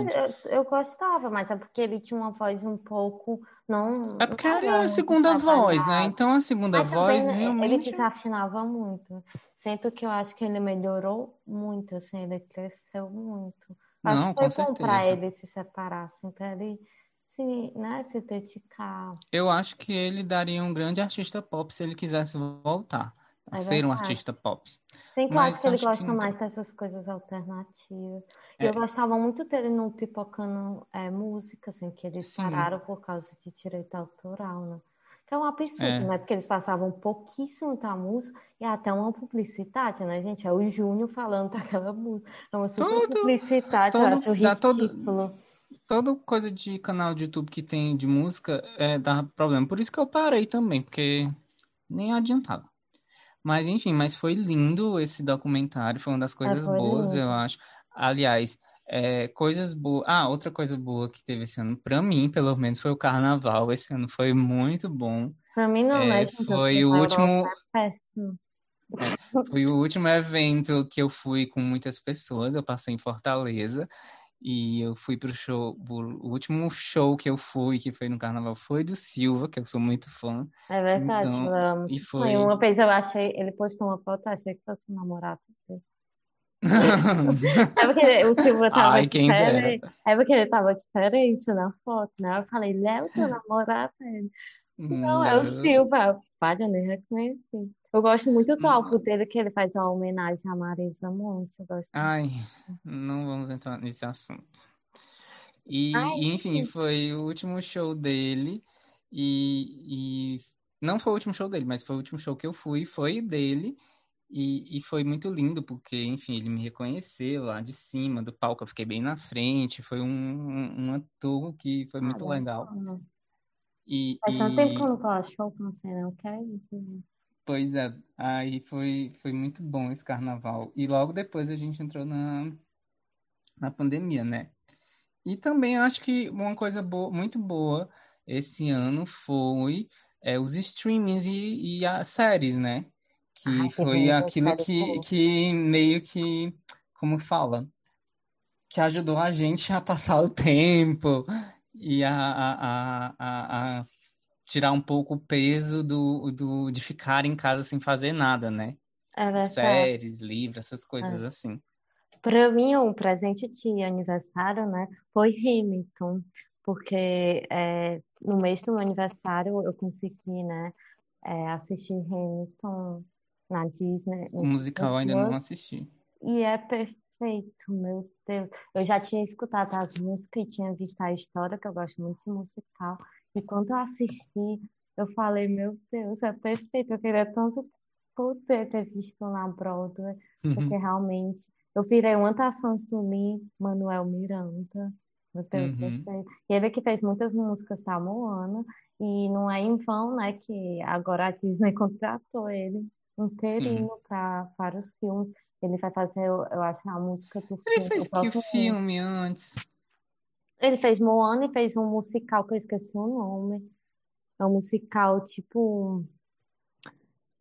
eu, eu gostava, mas é porque ele tinha uma voz um pouco. Não, É porque era a segunda voz, né? Então a segunda Mas também voz né, ele realmente. desafinava muito. Sinto que eu acho que ele melhorou muito, assim, ele cresceu muito. Acho Não, que foi com bom para certeza. ele se separar, assim, para ele se, né, se dedicar. Eu acho que ele daria um grande artista pop se ele quisesse voltar. A É ser um artista pop. Que eu Mas acho que ele acho que gosta tem- mais dessas coisas alternativas. É. eu gostava muito dele no Pipocando é, Música, assim, que eles Sim. pararam por causa de direito autoral, né? Que é um absurdo, É. né? Porque eles passavam pouquíssimo da música e até uma publicidade, né, gente? É o Júnior falando (laughs) daquela música. É uma super Todo- publicidade, eu todo- acho dá todo- ridículo. Toda coisa de canal de YouTube que tem de música é, dá problema. Por isso que eu parei também, porque nem adiantava. Mas enfim, mas foi lindo esse documentário, foi uma das coisas foi boas, lindo. eu acho. Aliás, é, coisas boas. Ah, outra coisa boa que teve esse ano, pra mim, pelo menos, foi o carnaval. Esse ano foi muito bom. Pra mim não, né, É, gente? foi Porque o último- Europa é. Foi o último evento que eu fui com muitas pessoas. Eu passei em Fortaleza e eu fui pro show. O último show que eu fui, que foi no carnaval, foi do Silva, que eu sou muito fã. É verdade, Então, eu amo. E Aí foi. uma vez eu achei, ele postou uma foto, achei que fosse o namorado dele. (laughs) É porque o Silva tava Ai, diferente. É porque ele tava diferente na foto, né? Eu falei, Léo, teu namorado ele. Não, é o Silva. Pai, eu nem reconheci. Eu gosto muito do Não. álbum dele, que ele faz a homenagem à Marisa Monte. Eu gosto Ai, não vamos entrar nesse assunto. E, Ai, enfim, sim. foi o último show dele. E, e não foi o último show dele, mas foi o último show que eu fui, foi dele. E, e foi muito lindo, porque, enfim, ele me reconheceu lá de cima do palco, eu fiquei bem na frente. Foi um, um, um tour que foi muito Olha, legal. ah, E, Faz tanto tempo e- que eu não faço show com você, não. Que é isso, gente? Pois é, aí foi, foi muito bom esse carnaval. E logo depois a gente entrou na, na pandemia, né? E também acho que uma coisa boa, muito boa esse ano foi é, os streamings e, e as séries, né? Que Ai, que foi bom, aquilo que, que meio que, como fala, que ajudou a gente a passar o tempo e a, a, a, a, tirar um pouco o peso do, do, de ficar em casa sem fazer nada, né? É verdade. Séries, livros, essas coisas É. assim. Para mim, um presente de aniversário, né, foi Hamilton, porque é, no mês do meu aniversário eu consegui, né, é, assistir Hamilton na Disney, O musical ainda não assisti. e é perfeito, meu Deus. Eu já tinha escutado as músicas e tinha visto a história, que eu gosto muito de musical, e quando eu assisti, eu falei, meu Deus, é perfeito, eu queria tanto poder ter visto na Broadway, porque realmente eu virei uma das fãs do Lin-Manuel Miranda. Meu Deus, Uhum. perfeito. E ele que fez muitas músicas da Moana, e não é em vão, né, que agora a Disney (laughs) contratou ele inteirinho para vários filmes. Ele vai fazer, eu eu acho, a música do Ele filme, fez que próprio filme antes? Ele fez Moana e fez um musical que eu esqueci o nome. É um musical tipo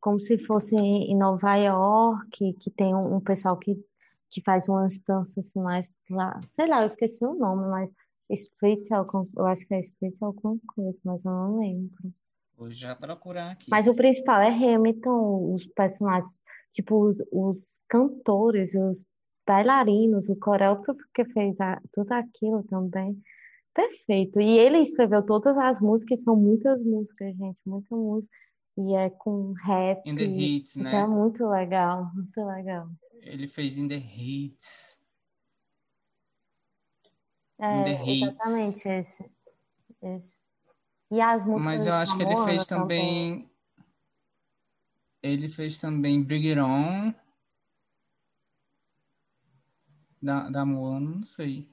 como se fosse em Nova York, que tem um, um pessoal que, que faz umas danças assim, mais lá. Sei lá, eu esqueci o nome, mas Split, algum- eu acho que é Split alguma coisa, mas eu não lembro. Vou já procurar aqui. Mas o principal é Hamilton, os personagens, tipo, os, os cantores, os bailarinos, o coreógrafo que fez a- tudo aquilo também. Perfeito. E ele escreveu todas as músicas, são muitas músicas, gente, muita música. E é com rap, In the Hits, então né? é muito legal, muito legal. Ele fez In the Hits. É, In the Hits. exatamente esse, esse. E as músicas Mas eu acho que ele fez também. Ele fez também Bring It On. Da, da Moana, não sei.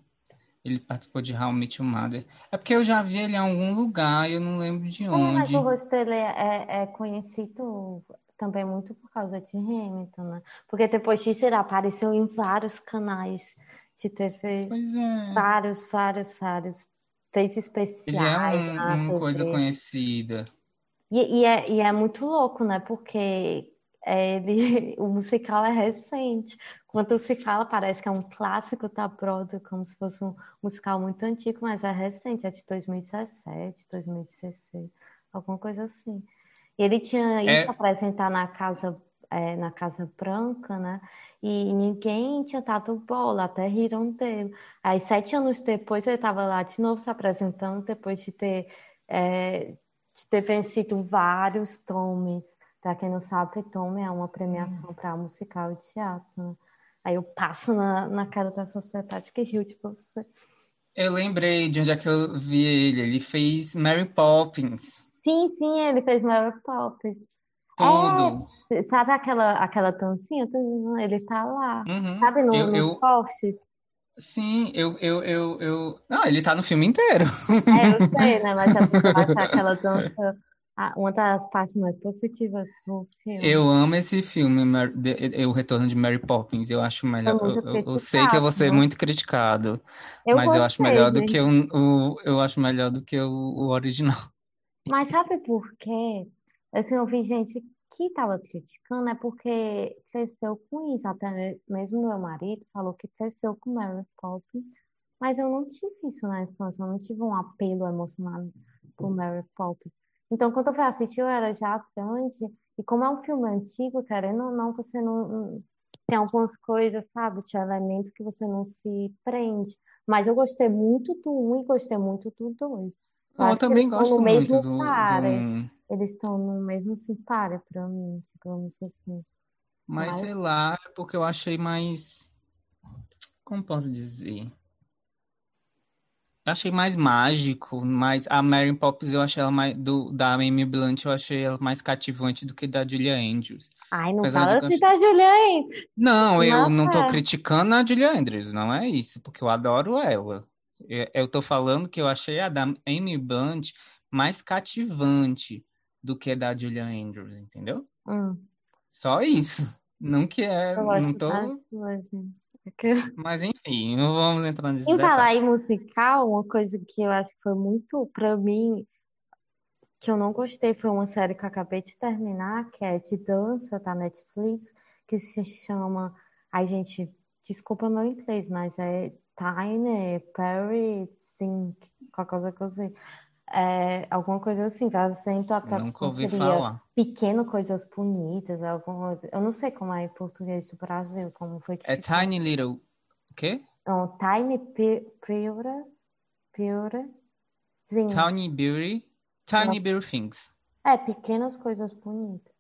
Ele participou de How I Met Your Mother. É porque eu já vi ele em algum lugar e eu não lembro de É, mas onde. o rosto dele é, é conhecido também muito por causa de Hamilton, né? Porque depois disso ele apareceu em vários canais de TV, Pois é. vários, vários, vários. Fez Ele é especiais um- uma coisa TV. conhecida. E, e é, e é muito louco, né? Porque ele, (laughs) o musical é recente. Quando se fala, parece que é um clássico da Broadway, como se fosse um musical muito antigo, mas é recente, é de 2017, 2016, alguma coisa assim. E ele tinha ido É. apresentar na Casa, é, na Casa Branca, né? E ninguém tinha dado bola, até riram dele. Aí, sete anos depois, ele estava lá de novo se apresentando, depois de ter, é, de ter vencido vários Tommys, Para quem não sabe, Tom é uma premiação para musical e teatro. Né? Aí eu passo na, na cara da sociedade que riu de você. Eu lembrei de onde é que eu vi ele. Ele fez Mary Poppins. Sim, sim, ele fez Mary Poppins. Tudo. É, sabe aquela, aquela dancinha? Ele tá lá. Uhum. Sabe no, Eu, nos eu, posts? sim, eu, eu, eu, eu. Não, ele tá no filme inteiro. É, eu sei, né? Mas acho aquela dança (laughs) ah, uma das partes mais positivas do filme. Eu amo esse filme, Mar- de- O Retorno de Mary Poppins. Eu acho melhor. muito Eu, eu- eu sei que eu vou ser criticado. muito criticado, Eu mas eu acho gostei, melhor do gente. que o, o- eu acho melhor do que o, o original. (laughs) Mas sabe por quê? Assim, eu vi gente que estava criticando, é porque cresceu com isso. Até mesmo meu marido falou que cresceu com Mary Poppins. Mas eu não tive isso na infância, eu não tive um apelo emocional por Mary Poppins. Então, quando eu fui assistir, eu era já grande. E como é um filme antigo, querendo ou não, você não. não- Tem algumas coisas, sabe? Tinha elementos que você não se prende. Mas eu gostei muito do um e gostei muito do dois. Eu Eu que eles também gosto no muito mesmo do, pare. do. Eles estão no mesmo pare pra mim, digamos assim. Mas Mas sei lá, é porque eu achei mais. Como posso dizer? Eu achei mais mágico, mais a Mary Poppins eu achei ela mais do da Amy Blunt, eu achei ela mais cativante do que da Julia Andrews. Ai, não Apesar fala assim da Juliane. Não, eu não tô Nossa. criticando a Julia Andrews, não é isso, porque eu adoro ela. Eu, eu tô falando que eu achei a da Amy Blunt mais cativante do que a da Julia Andrews, entendeu? Hum, Só isso. Não que é, eu não tô, duas. gente. (laughs) Mas enfim, não vamos entrar nesse Em falar em musical, uma coisa que eu acho que foi muito pra mim, que eu não gostei, foi uma série que eu acabei de terminar, que é de dança da Netflix, que se chama. Ai, gente, desculpa meu inglês, mas é Tiny Perry Sink, qualquer coisa que eu sei. É, alguma coisa assim, fazendo a Nunca tradução ouvi seria falar. Pequeno Coisas Bonitas, alguma, eu não sei como é em português do Brasil, como foi que É ficou. Tiny Little, o quê? Não, Tiny Pure, Pure Sim. Tiny Beauty, Tiny Beauty Things. É, pequenas coisas bonitas.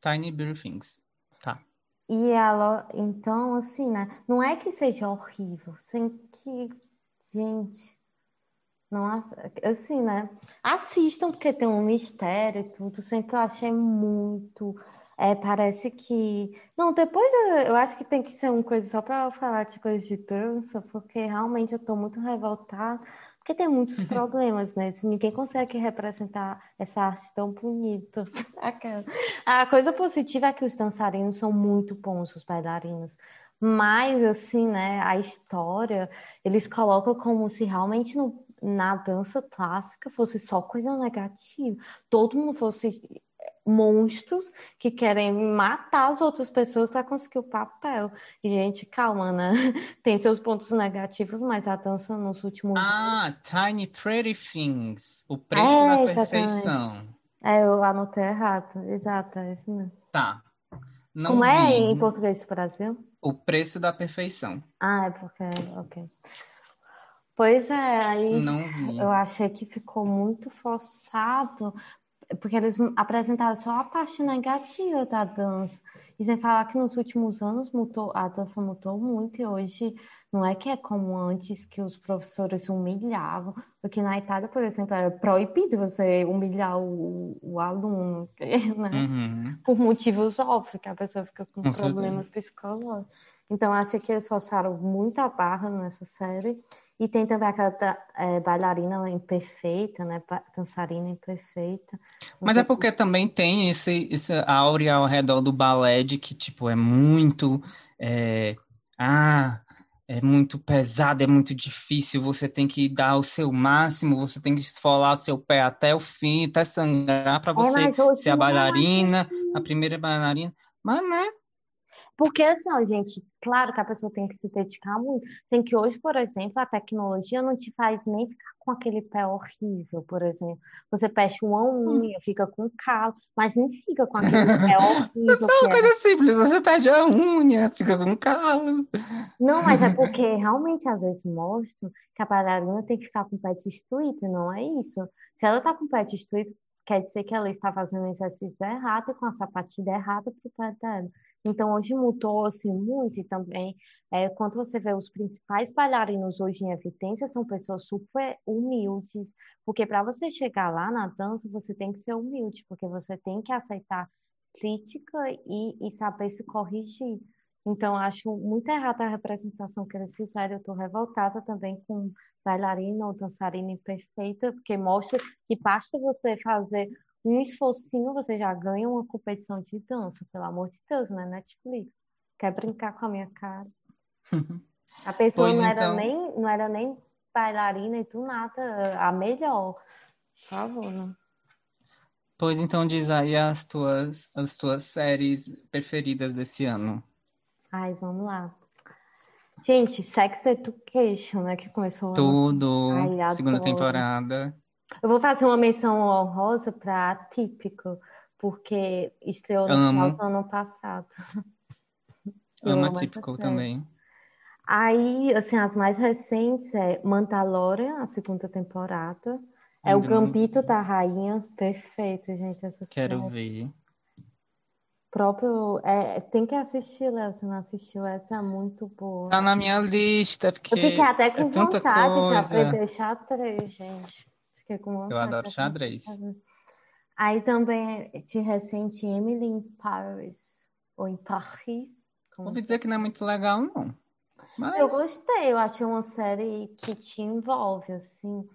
Tiny Beauty Things. Tá. E ela, então, assim, né? Não é que seja horrível, sem que, gente, não, ass- assim, né? Assistam, porque tem um mistério e tudo, sempre eu achei muito. É, parece que. Não, depois eu, eu acho que tem que ser uma coisa só para falar de coisas de dança, porque realmente eu tô muito revoltada, porque tem muitos (laughs) problemas, né? Se ninguém consegue representar essa arte tão bonita. (laughs) A coisa positiva é que os dançarinos são muito bons, os bailarinos. Mas, assim, né, a história, eles colocam como se realmente no- na dança clássica fosse só coisa negativa. Todo mundo fosse monstros que querem matar as outras pessoas para conseguir o papel. E, gente, calma, né? (laughs) Tem seus pontos negativos, mas a dança nos últimos. Ah, Tiny Pretty Things. O preço É, da exatamente. perfeição. É, eu anotei errado. Exato, é isso mesmo. Tá. Não Como é em vi. português do Brasil? O preço da perfeição. Ah, é porque. Ok. Pois é, aí eu achei que ficou muito forçado, porque eles apresentaram só a parte negativa da dança. E sem falar que nos últimos anos mudou, a dança mudou muito, e hoje não é que é como antes que os professores humilhavam, porque na Itália, por exemplo, é proibido você humilhar o, o aluno, (laughs) né? Uhum. por motivos óbvios, que a pessoa fica com Com certeza. problemas psicológicos. Então, acho que eles forçaram muita barra nessa série. E tem também aquela eh, bailarina imperfeita, né? Dançarina imperfeita. Mas é porque também tem esse, essa áurea ao redor do balé de que, tipo, é muito. é, ah, é muito pesado, é muito difícil. Você tem que dar o seu máximo, você tem que esfolar o seu pé até o fim, até sangrar para É, você hoje ser a é bailarina, assim. a primeira bailarina. Mas, né? Porque assim, ó, gente, claro que a pessoa tem que se dedicar muito. Sem que hoje, por exemplo, a tecnologia não te faz nem ficar com aquele pé horrível, por exemplo. Você fecha uma Hum. unha, fica com calo, mas não fica com (laughs) aquele pé horrível Não, era coisa simples, você perde a unha, fica com calo. Não, mas é porque (laughs) realmente às vezes mostram que a bailarina tem que ficar com o pé destruído, não é isso. Se ela tá com o pé destruído, quer dizer que ela está fazendo exercício errado, com a sapatilha errada para o pé dela. Então, hoje mudou assim, muito e também, é, quando você vê os principais bailarinos hoje em evidência, são pessoas super humildes, porque para você chegar lá na dança, você tem que ser humilde, porque você tem que aceitar crítica e, e saber se corrigir. Então, acho muito errada a representação que eles fizeram. Eu estou revoltada também com bailarina ou dançarina imperfeita, porque mostra que basta você fazer um esforcinho, você já ganha uma competição de dança, pelo amor de Deus, né? Netflix. Quer brincar com a minha cara? A (laughs) pessoa Pois não era então, nem, não era nem bailarina e tu nada, a melhor. Por favor, né? pois então diz aí as tuas, as tuas séries preferidas desse ano. Ai, vamos lá. Gente, Sex Education, né? Que começou. Tudo, Ai, segunda temporada. Eu vou fazer uma menção honrosa para Atípico, porque estreou no final Amo. do ano passado. Eu Amo série. também. Aí, assim, as mais recentes é Mandalorian, a segunda temporada. É o Ainda Gambito da Rainha. Perfeito, gente, essa Quero série. ver. Próprio, é, tem que assistir, Léo, se não assistiu, essa é muito boa. Tá na minha lista, Eu fiquei porque até é com tanta vontade de aprender coisa. xadrez, gente. Com Eu adoro xadrez. Aí também, de recente, Emily in Paris, ou em Paris, como Ouvi dizer que não é muito legal, não. Eu Mas gostei, eu achei uma série que te envolve, assim.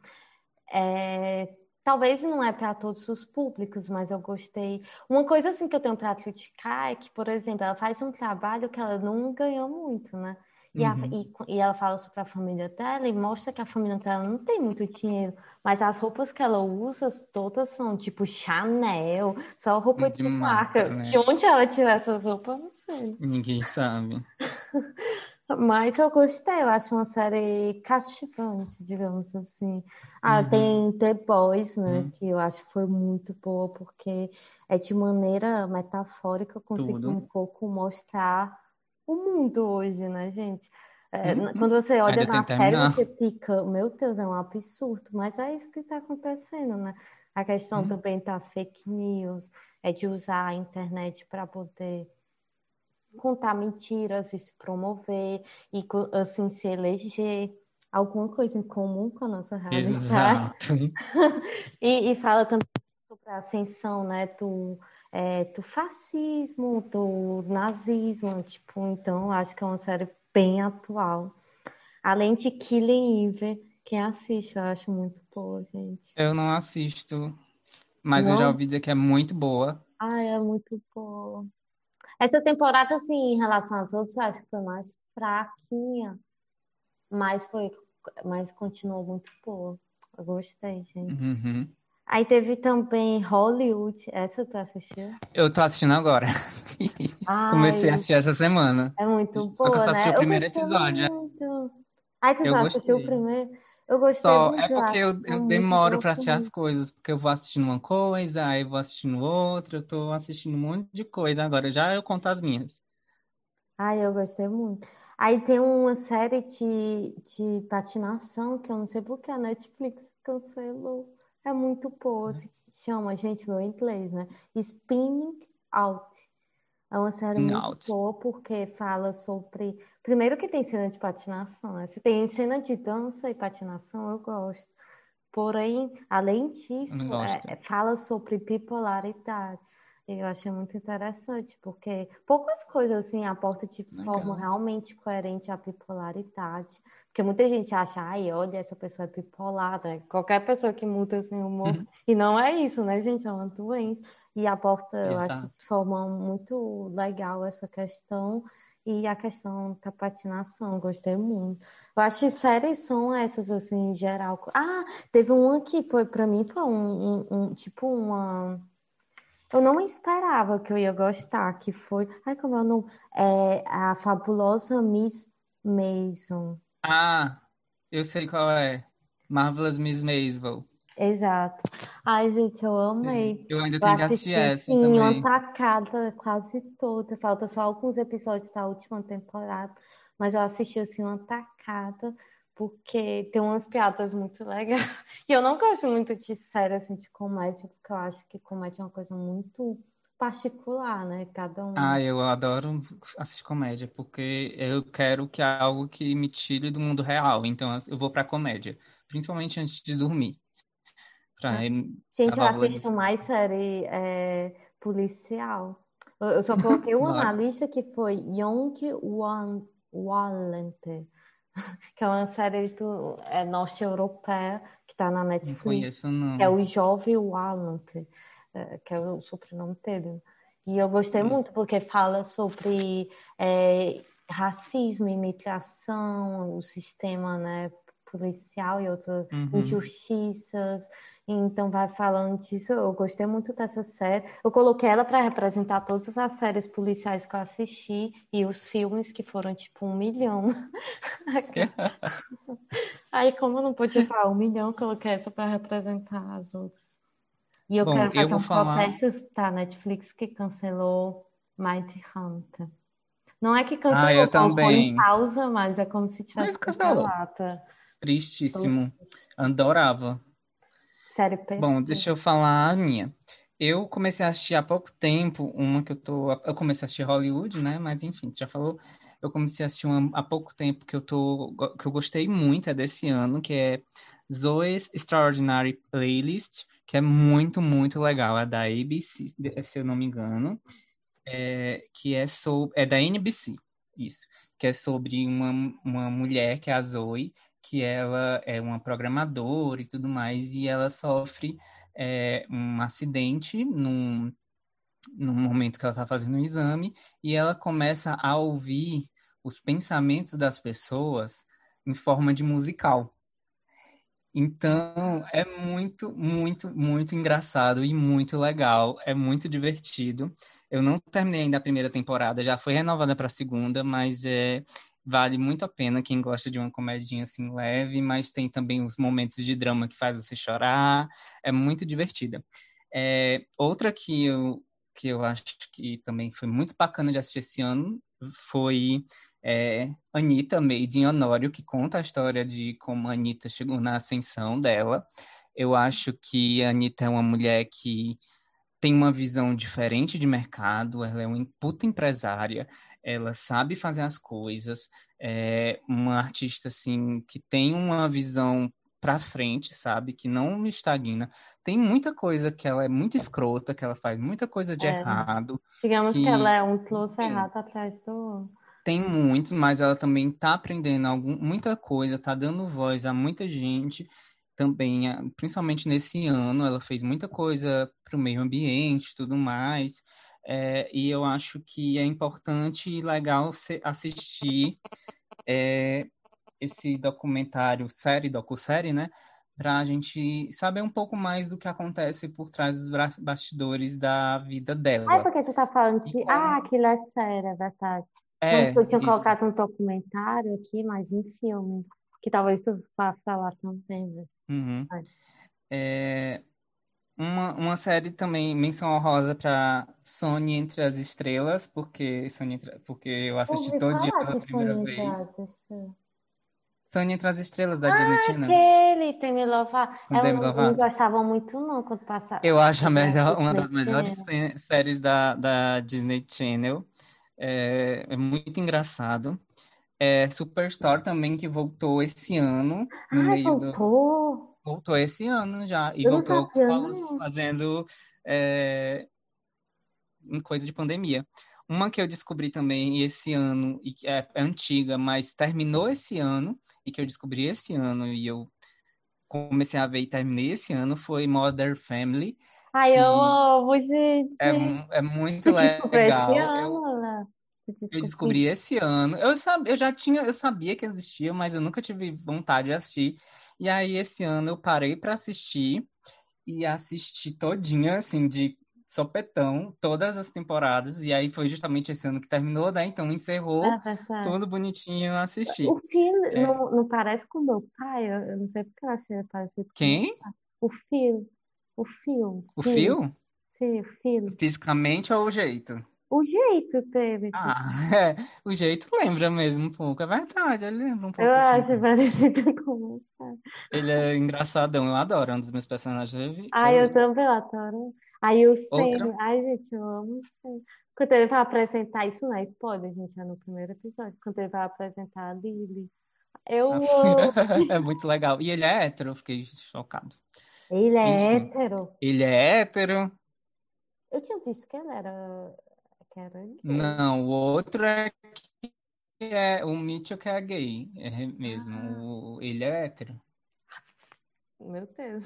É, talvez não é para todos os públicos, mas eu gostei. Uma coisa assim que eu tenho para criticar é que, por exemplo, ela faz um trabalho que ela não ganhou muito, né? E, a- uhum, e, e ela fala sobre a família dela e mostra que a família dela não tem muito dinheiro, mas as roupas que ela usa todas são tipo Chanel, só roupa de de marca. marca, De né? onde ela tirou essas roupas, não sei. Ninguém sabe. (laughs) Mas eu gostei, eu acho uma série cativante, digamos assim. Ah, Uhum, tem The Boys, né, uhum, que eu acho que foi muito boa, porque é de maneira metafórica conseguir um pouco mostrar o mundo hoje, né, gente? É, Uhum. quando você olha na série, você fica, meu Deus, é um absurdo, mas é isso que está acontecendo, né? A questão Uhum. também das fake news, é de usar a internet para poder contar mentiras e se promover e assim se eleger alguma coisa em comum com a nossa realidade Exato. (laughs) e, e fala também sobre a ascensão né do é, do fascismo do nazismo tipo então acho que é uma série bem atual além de Killing Eve quem assiste eu acho muito boa gente Eu não assisto, mas eu já não ouvi dizer que é muito boa. ai é muito boa essa temporada assim em relação às outras eu acho que foi mais fraquinha Mas foi, mas continuou muito boa. Eu gostei, gente. Uhum. Aí teve também Hollywood. Essa tu assistiu? Eu tô assistindo agora. (laughs) Comecei a Ai, assistir essa semana. é muito Só que eu só assisti né? o primeiro gostei episódio. muito. Ai, tu Eu só assistiu o gostei. primeiro? Eu gostei Só, muito, é porque eu, é eu muito demoro boa pra assistir as coisas, porque eu vou assistindo uma coisa, aí vou assistindo outra, eu tô assistindo um monte de coisa agora. Já eu conto as minhas. Ai, eu gostei muito. Aí tem uma série de, de patinação que eu não sei porque a Netflix cancelou. É muito boa, se chama, gente, meu inglês, né? Spinning Out. É uma série muito boa porque fala sobre. Primeiro que tem cena de patinação, né? Se tem cena de dança e patinação, eu gosto. Porém, além disso, é- é- fala sobre bipolaridade. Eu achei muito interessante, porque poucas coisas assim aportam de forma Legal. realmente coerente à bipolaridade. Porque muita gente acha, ai, olha, essa pessoa é bipolar, né? Qualquer pessoa que muda assim, humor. Uhum. E não é isso, né, gente? É uma doença. E aporta, eu acho, Exato. de forma muito legal essa questão. E a questão da patinação, gostei muito. Eu acho que séries são essas, assim, em geral. Ah, teve uma que foi, pra mim, foi um, um- um- tipo uma. Eu não esperava que eu ia gostar, que foi. Ai, como é o nome? É a fabulosa Miss Mason. Ah, eu sei qual é. Marvelous Miss Maisel. Exato. Ai, gente, eu amei. Eu ainda Eu tenho que assistir assisti essa uma também. tacada quase toda. Falta só alguns episódios da última temporada, mas eu assisti assim uma tacada porque tem umas piadas muito legais. (laughs) E eu não gosto muito de série assim de comédia, porque eu acho que comédia é uma coisa muito particular, né? Cada um. Ah, eu adoro assistir comédia, porque eu quero que é algo que me tire do mundo real. Então eu vou pra comédia, principalmente antes de dormir. Pra é. Gente, eu assisto mais série é, policial. Eu só coloquei (laughs) uma na lista que foi Young Walente, (laughs) que é uma série do, é, norte-europeia que está na Netflix. Não conheço, não. É o Jovem Walente. É, que é o sobrenome dele. E eu gostei hum. muito porque fala sobre é, racismo, imigração, o sistema né, policial e outras uhum. injustiças. Então vai falando disso. Eu gostei muito dessa série. Eu coloquei ela para representar todas as séries policiais que eu assisti e os filmes que foram tipo um milhão. (laughs) (laughs) Aí, como eu não podia falar um milhão, eu coloquei essa para representar as outras. E eu Bom, quero fazer eu um falar... protesto da Netflix que cancelou Mighty Hunter. Não é que cancelou, ah, eu também. em pausa, mas é como se tivesse cancelado. Tristíssimo. Adorava. Sério, perfeito. Bom, deixa eu falar a minha. Eu comecei a assistir há pouco tempo uma que eu tô. Eu comecei a assistir Hollywood, né? Mas enfim, já falou. Eu comecei a assistir uma há pouco tempo que eu tô. que eu gostei muito, é desse ano, que é Zoe's Extraordinary Playlist que é muito, muito legal. É da ABC, se eu não me engano, é, que é, sobre, é da NBC, isso, que é sobre uma, uma mulher, que é a Zoe, que ela é uma programadora e tudo mais, e ela sofre é, um acidente num, no momento que ela está fazendo um exame, e ela começa a ouvir os pensamentos das pessoas em forma de musical. Então, é muito, muito, muito engraçado e muito legal. É muito divertido. Eu não terminei ainda a primeira temporada, já foi renovada para a segunda, mas é, vale muito a pena quem gosta de uma comedinha assim leve, mas tem também os momentos de drama que faz você chorar. É muito divertida. É, outra que eu, que eu acho que também foi muito bacana de assistir esse ano foi é Anitta Made in Honório, que conta a história de como a Anitta chegou na ascensão dela. Eu acho que a Anitta é uma mulher que tem uma visão diferente de mercado, ela é uma puta empresária, ela sabe fazer as coisas, é uma artista assim que tem uma visão para frente, sabe? Que não estagna. Tem muita coisa que ela é muito escrota, que ela faz muita coisa de é. errado. Digamos que... que ela é um close errado atrás do tem muitos, mas ela também está aprendendo algum, muita coisa, está dando voz a muita gente também, principalmente nesse ano, ela fez muita coisa para o meio ambiente tudo mais. É, e eu acho que é importante e legal assistir é, esse documentário, série, docu-série, né? Para a gente saber um pouco mais do que acontece por trás dos bastidores da vida dela. Ah, porque tu tá falando de. Então... Ah, aquilo é sério, é verdade. É, eu tinha isso. colocado um documentário aqui, mas em filme. Que talvez tu vá falar também. Uhum. É, uma, uma série também, menção honrosa para Sony Entre as Estrelas, porque, Sony, porque eu assisti todo dia pela primeira Sony vez. Sony Entre as Estrelas, da ah, Disney Channel. aquele, tem me louvar. Eu não, não gostava muito não quando passava. Eu acho a melhor, uma das melhores séries da, da Disney Channel. É, é muito engraçado. É Superstore também, que voltou esse ano. No Ai, meio voltou? Do... Voltou esse ano já. E Eu voltou fazendo é, coisa de pandemia. Uma que eu descobri também esse ano, e que é, é antiga, mas terminou esse ano, e que eu descobri esse ano, e eu comecei a ver e terminei esse ano, foi Mother Family, Ai, eu amo, gente. É, é muito legal. Esse ano, né? Eu descobri esse ano. Eu, sab... eu já tinha, eu sabia que existia, mas eu nunca tive vontade de assistir. E aí, esse ano, eu parei para assistir e assisti todinha, assim, de sopetão, todas as temporadas. E aí foi justamente esse ano que terminou, né? Então encerrou ah, tá tudo bonitinho, eu assisti. O filme é... não, não parece com o meu pai? Eu, não sei porque eu achei parecido com Quem? O filme. O fio. O fio? Sim, o fio. Fisicamente ou o jeito? O jeito dele. Ah, (laughs) é, o jeito lembra mesmo um pouco, é verdade, ele lembra um pouco. Eu acho parecido com você. Ele é engraçadão, eu adoro, é um dos meus personagens. Ai, eu vi. também adoro. Aí o? Senna. Ai, gente, eu amo o. Quando ele vai apresentar, isso não é spoiler, gente, é no primeiro episódio. Quando ele vai apresentar a Lily. Eu amo. (laughs) É muito legal. E ele é hétero, eu fiquei chocado. Ele é Enfim. hétero. Ele é hétero? Eu tinha visto que ele era. Não, o outro é que é o Mitchell que é gay, é mesmo. Ah. O- ele é hétero. Meu Deus.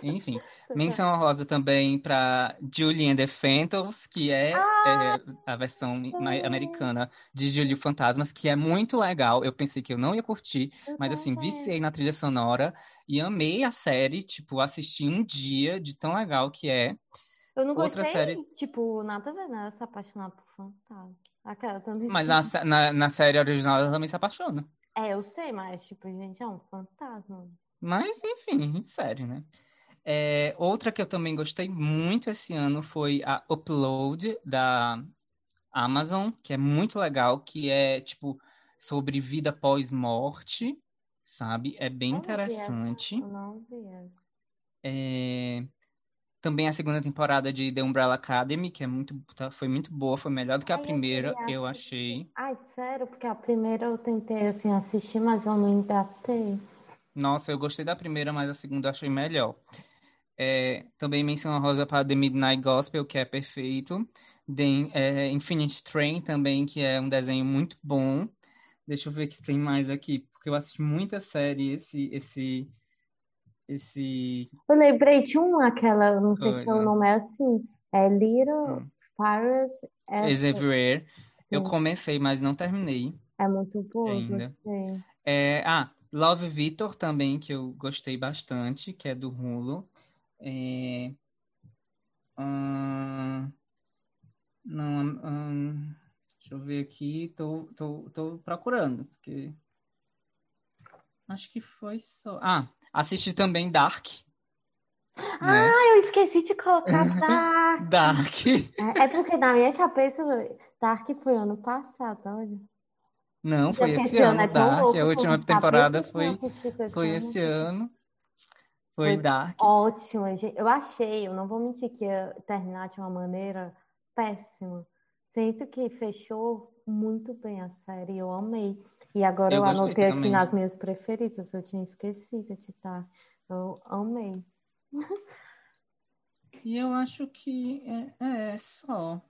Enfim, (laughs) menção honrosa também para Julie and the Phantoms, que é, Ah, é, a versão sim. americana de Julie Fantasmas, que é muito legal. Eu pensei que eu não ia curtir, Eu mas assim, também. viciei na trilha sonora e amei a série, tipo, assisti um dia de tão legal que é. Eu não Outra gostei, série- tipo, nada a ver, né? Se apaixonar por fantasma. Aquela tanto Mas na, na, na série original ela também se apaixona. É, eu sei, mas, tipo, gente, é um fantasma. Mas, enfim, sério, né? É, outra que eu também gostei muito esse ano foi a Upload da Amazon, que é muito legal, que é, tipo, sobre vida pós-morte, sabe? É bem Eu interessante. Eu não vi essa. É, também a segunda temporada de The Umbrella Academy, que é muito, tá- foi muito boa, foi melhor do que a Ai, eu primeira, eu assistir. achei. Ai, sério, porque a primeira eu tentei, assim, assistir, mas eu não engatei. Nossa, eu gostei da primeira, mas a segunda eu achei melhor. É, também menção honrosa para The Midnight Gospel, que é perfeito. The, é, Infinite Train também, que é um desenho muito bom. Deixa eu ver o que tem mais aqui, porque eu assisti muita série esse, esse, esse Eu lembrei de uma, aquela, não sei se o coisa. nome é assim, é Little Hum. Fires Is Everywhere. Eu comecei, mas não terminei é muito boa, ainda. gostei. É, ah, Love Victor também, que eu gostei bastante, que é do Hulu. É, hum, não, hum, deixa eu ver aqui, tô, tô, tô procurando, porque acho que foi só. Ah, assisti também Dark, né? Ah, eu esqueci de colocar (laughs) Dark. Dark. É, é porque na minha cabeça, Dark foi ano passado, olha. Não, foi esse esse ano ano, é Dark. louco A última sabia temporada foi, foi ano. esse ano. Foi Foi Dark. ótimo, gente. Eu achei, eu não vou mentir que ia terminar de uma maneira péssima. Sinto que fechou muito bem a série, eu amei. E agora Eu eu anotei aqui também. nas minhas preferidas, eu tinha esquecido de estar. Eu amei. E eu acho que é, é só.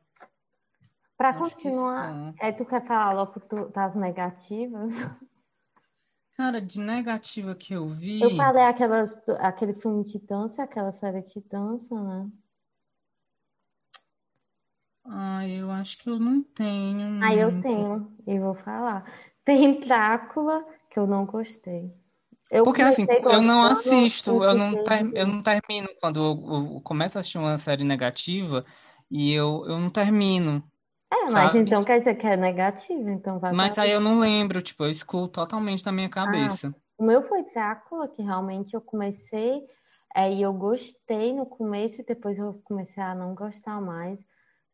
Pra Acho que continuar, só. é, tu quer falar logo tu- das negativas? Cara, de negativa que eu vi. Eu falei aquelas, aquele filme de dança, aquela série de dança, né? Ah, eu acho que eu não tenho Ah, eu tenho, e vou falar. Tem Drácula, que eu não gostei. Eu Porque assim, eu não assisto, eu não, ter, eu não termino quando eu, eu começo a assistir uma série negativa e eu, eu não termino, É, mas sabe? então quer dizer que é negativo, então vai Mas aí eu não lembro, tipo, eu excluo totalmente da minha Ah, cabeça. o meu foi Drácula, que realmente eu comecei, é, e eu gostei no começo, e depois eu comecei a não gostar mais.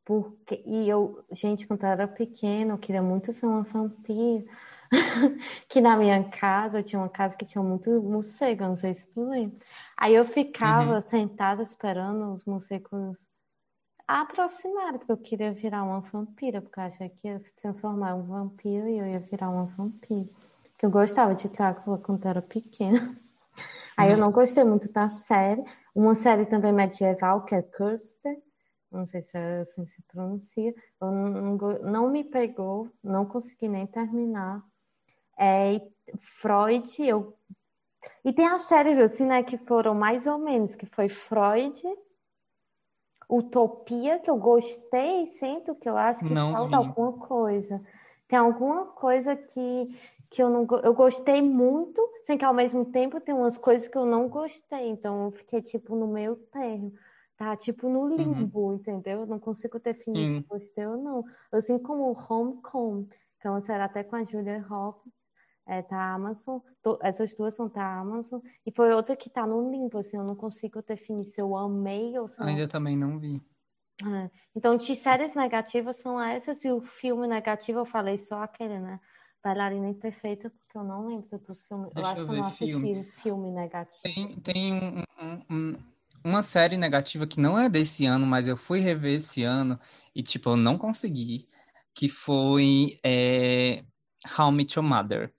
Porque, e eu, gente, quando eu era pequena, eu queria muito ser uma vampira. (laughs) Que na minha casa, eu tinha uma casa que tinha muito morcego, eu não sei se tu lembra. Aí eu ficava Uhum. sentada esperando os morcegos aproximarem, porque eu queria virar uma vampira, porque eu achei que ia se transformar em um vampiro e eu ia virar uma vampira. Que eu gostava de Drácula quando eu era pequena. (laughs) Aí eu Uhum. não gostei muito da série. Uma série também medieval, que é Cursed, não sei se é assim se pronuncia, não, não me pegou, não consegui nem terminar. É, Freud, eu... E tem as séries assim, né, que foram mais ou menos, que foi Freud, Utopia, que eu gostei, sinto que eu acho que Não falta vi. alguma coisa. Tem alguma coisa que, que eu não eu gostei muito, sem que ao mesmo tempo tem umas coisas que eu não gostei. Então eu fiquei tipo no meio termo. Tá tipo no Uhum. limbo, entendeu? Eu não consigo definir se eu Sim. gostei ou não. Assim como o Homecoming, que é uma série até com a Julia Roberts, é da Amazon. To- Essas duas são da Amazon. E foi outra que tá no limbo, assim, eu não consigo definir se eu amei ou se eu não Ainda também não vi. É. Então, de séries negativas são essas, e o filme negativo eu falei só aquele, né? Bailarina Imperfeita, porque eu não lembro dos filmes. Deixa eu acho eu que eu não assisti filme. filme negativo. Tem, tem um- um- um- uma série negativa que não é desse ano, mas eu fui rever esse ano e, tipo, eu não consegui, que foi é, How I Met Your Mother.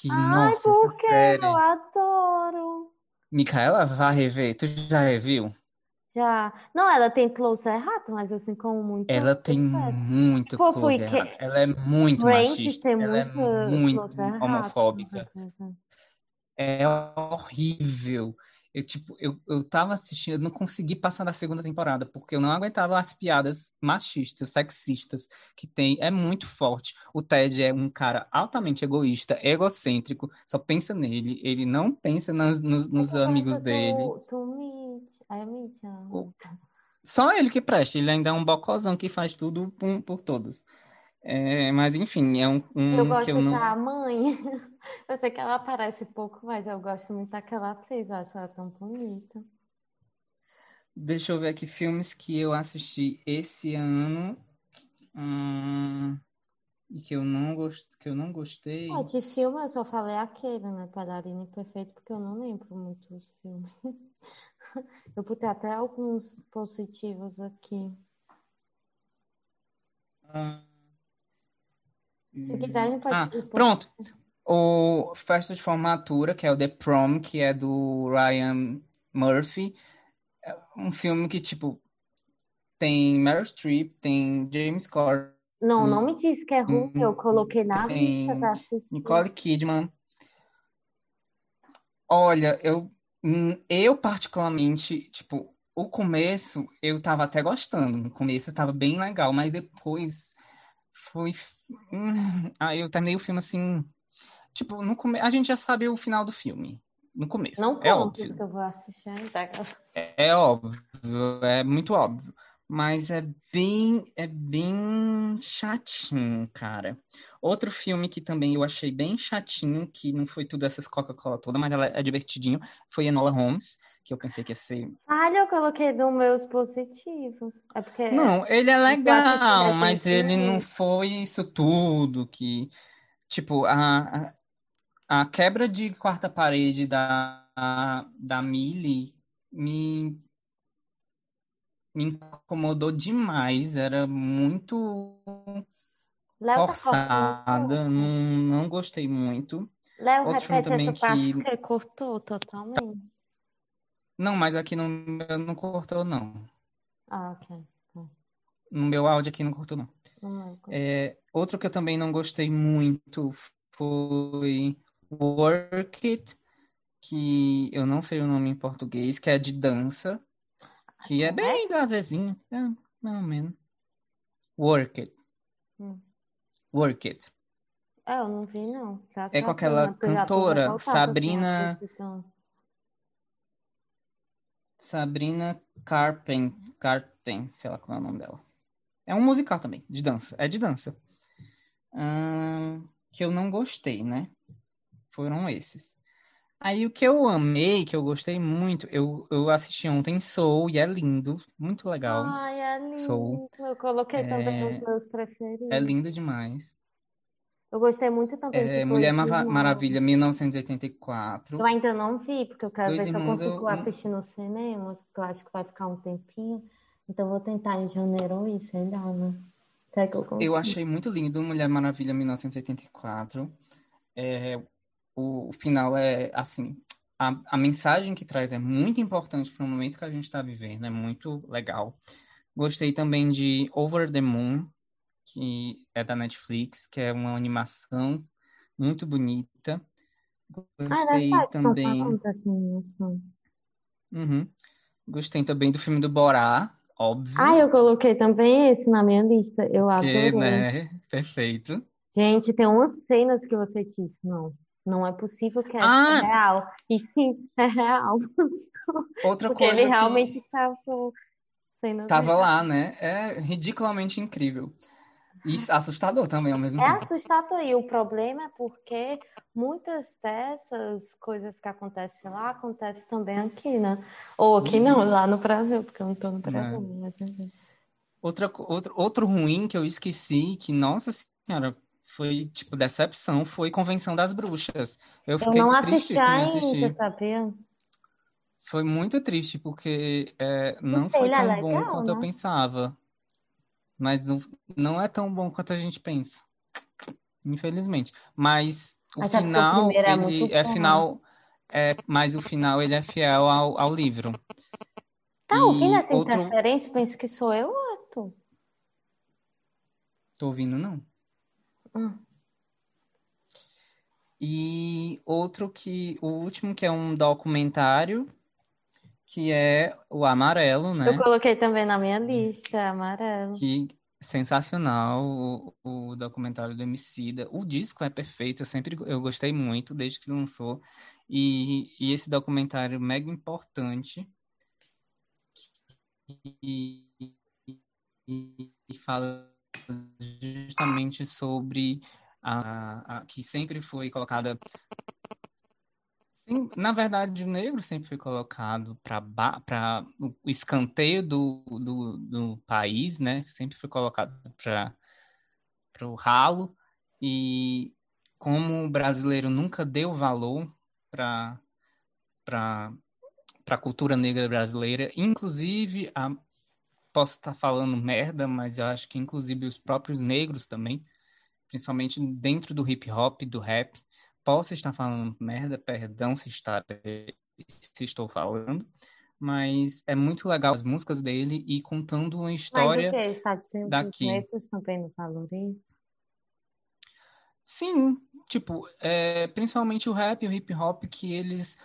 Que, Ai, nossa, por quê? série. Eu adoro. Micaela, vai rever. Tu já reviu? Já. Não, ela tem close errado, mas assim como muito. Ela tem muito Tipo, close que- errado. Ela é muito Friends machista. Ela é muito muito close errado. homofóbica. É horrível. Eu, tipo, eu, eu tava assistindo, eu não consegui passar da segunda temporada, porque eu não aguentava as piadas machistas, sexistas que tem. É muito forte. O Ted é um cara altamente egoísta, egocêntrico, só pensa nele. Ele não pensa nas- nos, nos amigos dele. Mitch. Mitch. Só ele que presta. Ele ainda é um bocozão que faz tudo por, por todos. É, mas, enfim, é um, um Eu que gosto eu não. da mãe. (laughs) Eu sei que ela aparece pouco, mas eu gosto muito daquela atriz. Eu acho ela tão bonita. Deixa eu ver aqui filmes que eu assisti esse ano. Hum, e que eu não gost... que eu não gostei. Ah, de filme eu só falei aquele, né? Bailarina Perfeito, porque eu não lembro muito os filmes. (laughs) Eu botei até alguns positivos aqui. Ah, Se quiser, a gente pode Ah, pronto. O Festa de Formatura, que é o The Prom, que é do Ryan Murphy. É um filme que, tipo, tem Meryl Streep, tem James Corden, Não, não me diz que é ruim, eu coloquei na Hum, tem lista pra assistir. Nicole Kidman. Olha, eu, hum, eu particularmente, tipo, o começo eu tava até gostando. No começo tava bem legal, mas depois foi. Hum, Aí eu terminei o filme assim. Tipo, no come... a gente já sabe o final do filme. No começo. Não É óbvio. porque eu vou assistir ainda. É óbvio, é muito óbvio. Mas é bem, é bem chatinho, cara. Outro filme que também eu achei bem chatinho, que não foi tudo essas Coca-Cola toda, mas ela é divertidinho, foi Enola Holmes, que eu pensei que ia ser. Olha, eu coloquei nos meus positivos. É porque. Não, ele é legal, mas ele não foi isso tudo que. Tipo, a, a, a quebra de quarta parede da, da Millie me me incomodou demais. Era muito Léo tá forçada, cortando. não, não gostei muito. Léo, Outro repete essa parte que- porque cortou totalmente. Não, mas aqui no meu não cortou, não. Ah, ok. No meu áudio aqui não cortou, não. Não é. É, outro que eu também não gostei muito foi Work It, que eu não sei o nome em português, que é de dança, que é bem é, mais ou menos. Work It. Hum. Work It. É, eu não vi, não. Já É com aquela né? Cantora, com Sabrina-. Sabrina Carpen, Carpen, sei lá qual é o nome dela. É um musical também, de dança. É de dança. Ahn, que eu não gostei, né? Foram esses. Aí o que eu amei, que eu gostei muito, eu, eu assisti ontem Soul e é lindo, muito legal. Ai, é lindo. Soul. Eu coloquei também É- nos meus preferidos. É lindo demais. Eu gostei muito também É Mulher Mava-. Maravilha, 1984. Eu ainda não vi, porque eu quero Dois ver se eu consigo eu- assistir nos cinemas, porque eu acho que vai ficar um tempinho. Então eu vou tentar em janeiro ou isso, ainda, né? Até que eu consiga. Eu achei muito lindo Mulher Maravilha 1984. É, o, final é assim, a, a mensagem que traz é muito importante para o momento que a gente está vivendo, é muito legal. Gostei também de Over the Moon, que é da Netflix, que é uma animação muito bonita. Ah, Gostei estão também. dessa animação. Uhum. Gostei também do filme do Borá, óbvio. Ah, eu coloquei também esse na minha lista. Eu que, adorei. né? Perfeito. Gente, tem umas cenas que você disse, não, não é possível que Ah! é real. E sim, é real. Outra Porque coisa ele realmente estava sendo tava lá, né? É ridiculamente incrível. E assustador também ao mesmo É tempo. assustador. E o problema é porque muitas dessas coisas que acontecem lá acontecem também aqui, né? Ou aqui não, lá no Brasil, porque eu não tô no Brasil, mas enfim. Outra, outro, outro ruim que eu esqueci, que, nossa senhora, foi, tipo, decepção, foi Convenção das Bruxas. Eu Eu fiquei não assisti ainda, sabia? Foi muito triste, porque é, não foi trailer é tão bom legal, quanto eu né? pensava. Mas não, não é tão bom quanto a gente pensa, infelizmente. Mas o Mas é final, é ele é bom. final, é, mas o final ele é fiel ao, ao livro. Tá ouvindo essa outro, interferência? Pensa que sou eu tu? tô ouvindo não. Hum. E outro que, o último que é um documentário, que é o Amarelo, Eu né? coloquei também na minha lista, amarelo. Que sensacional o, o documentário do Emicida. O disco é perfeito, eu sempre eu gostei muito desde que lançou. E, e esse documentário mega importante e, e- e fala justamente sobre a, a- que sempre foi colocada na verdade, o negro sempre foi colocado para o escanteio do, do, do país, né? Sempre foi colocado para o ralo. E como o brasileiro nunca deu valor para a cultura negra brasileira, inclusive, a, posso estar falando merda, mas eu acho que inclusive os próprios negros também, principalmente dentro do hip hop, do rap, posso estar falando merda, perdão se, estar, se estou falando, mas é muito legal as músicas dele e contando uma Mas o história que? Está dizendo que os daqui. negros também não valorizam? Sim, tipo, é, principalmente o rap e o hip hop, que eles.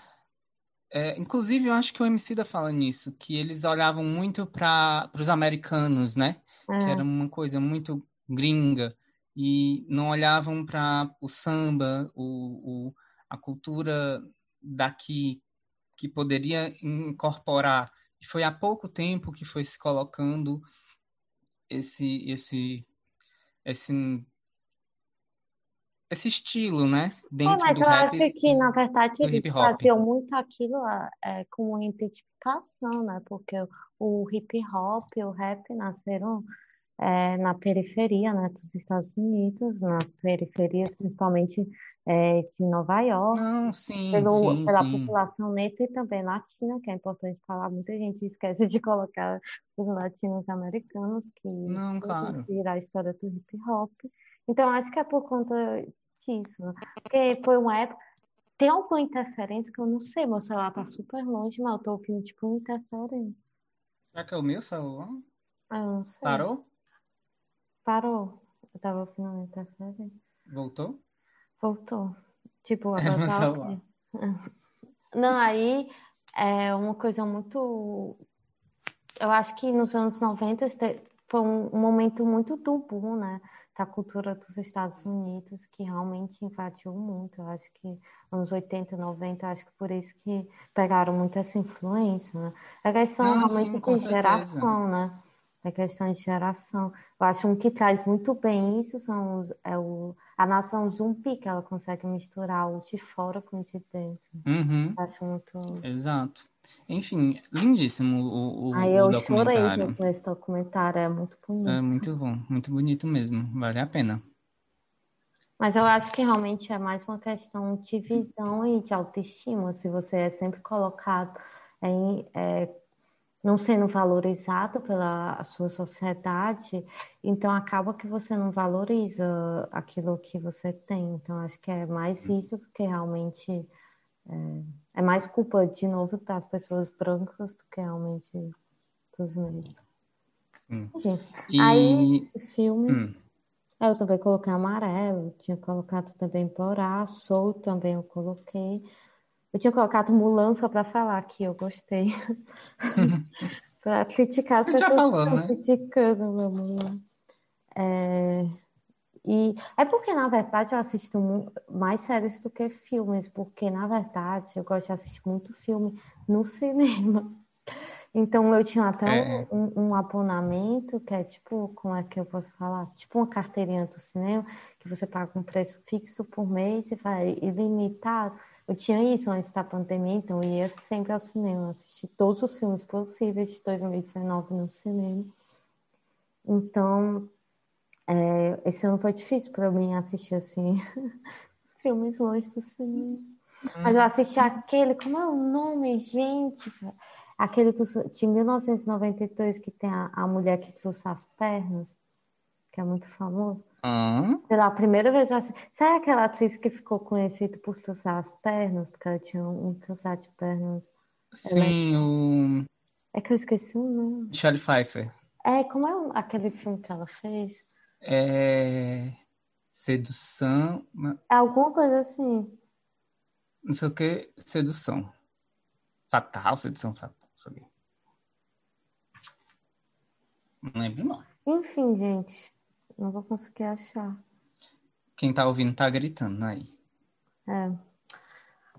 É, inclusive, eu acho que o Emicida fala nisso, que eles olhavam muito para os americanos, né? Que É. era uma coisa muito gringa, e não olhavam para o samba, o, o, a cultura daqui, que poderia incorporar. E foi há pouco tempo que foi se colocando esse, esse, esse, esse estilo, né? É, Dentro mas do eu acho rap que, na verdade, eles hop. faziam muito aquilo ah, é, como identificação, né? Porque o hip hop o rap nasceram é, na periferia, né, dos Estados Unidos, nas periferias, principalmente é, de Nova York, Não, sim, pelo, sim, pela sim. população negra e também latina, que é importante falar. Muita gente esquece de colocar os latinos americanos, que Não, claro. viram a história do hip hop. Então, acho que é por conta disso, né? Porque foi uma época. Tem alguma interferência que eu não sei, meu celular tá super longe, mas eu tô ouvindo tipo uma interferência. Será que é o meu celular? Ah, eu não sei. Parou? Parou. Eu tava ouvindo uma interferência. Voltou? Voltou. Tipo, Era (laughs) agora ok. (laughs) Não, aí é uma coisa muito. Eu acho que nos anos 90 este- foi um, um momento muito do boom, né? Da cultura dos Estados Unidos, que realmente invadiu muito. Eu acho que anos 80, 90, acho que por isso que pegaram muito essa influência, né? É questão Não, realmente sim, com geração, né? É questão de geração. Eu acho um que traz muito bem isso são os, é o, a nação zumbi, que ela consegue misturar o de fora com o de dentro. Uhum, Eu acho muito. exato. Enfim, lindíssimo o, o, Aí o eu chorei documentário. junto nesse documentário, é muito É bonito. muito bom, muito bonito mesmo. Vale a pena. Mas eu acho que realmente é mais uma questão de visão e de autoestima. Se você é sempre colocado em, é, não sendo valorizado pela sua sociedade, então acaba que você não valoriza aquilo que você tem. Então acho que é mais isso do que realmente. É, é mais culpa, de novo, das pessoas brancas do que realmente dos negros. Aí E o filme. hum, Eu também coloquei amarelo, tinha colocado também Borá, Soul também eu coloquei. Eu tinha colocado Mulan só para falar que eu gostei. (laughs) Para criticar as Você já pessoas que falou, né? criticando meu Mulan. É, E é porque, na verdade, eu assisto mais séries do que filmes, porque, na verdade, eu gosto de assistir muito filme no cinema. Então, eu tinha até É, um, um, um abonamento que é tipo, como é que eu posso falar? Tipo uma carteirinha do cinema, que você paga um preço fixo por mês e vai ilimitado. Eu tinha isso antes da pandemia, então eu ia sempre ao cinema, assistir todos os filmes possíveis de 2019 no cinema. Então, é, esse ano foi difícil para mim assistir assim (laughs) os filmes longe do cinema. Mas eu Hum. assisti aquele, como é o nome, gente? Aquele do- de 1992 que tem a, a mulher que trouxe as pernas, que é muito famoso. Pela primeira vez eu assisti. Sabe aquela atriz que ficou conhecida por trouxer as pernas? Porque ela tinha um troçar de pernas. Sim, o É que eu esqueci o nome. Michelle Pfeiffer. É, como é aquele filme que ela fez? É... Sedução, É alguma coisa assim. não sei o que, sedução. Fatal, sedução fatal, quê. Não lembro não. Enfim, gente. Não vou conseguir achar. Quem tá ouvindo tá gritando aí. É.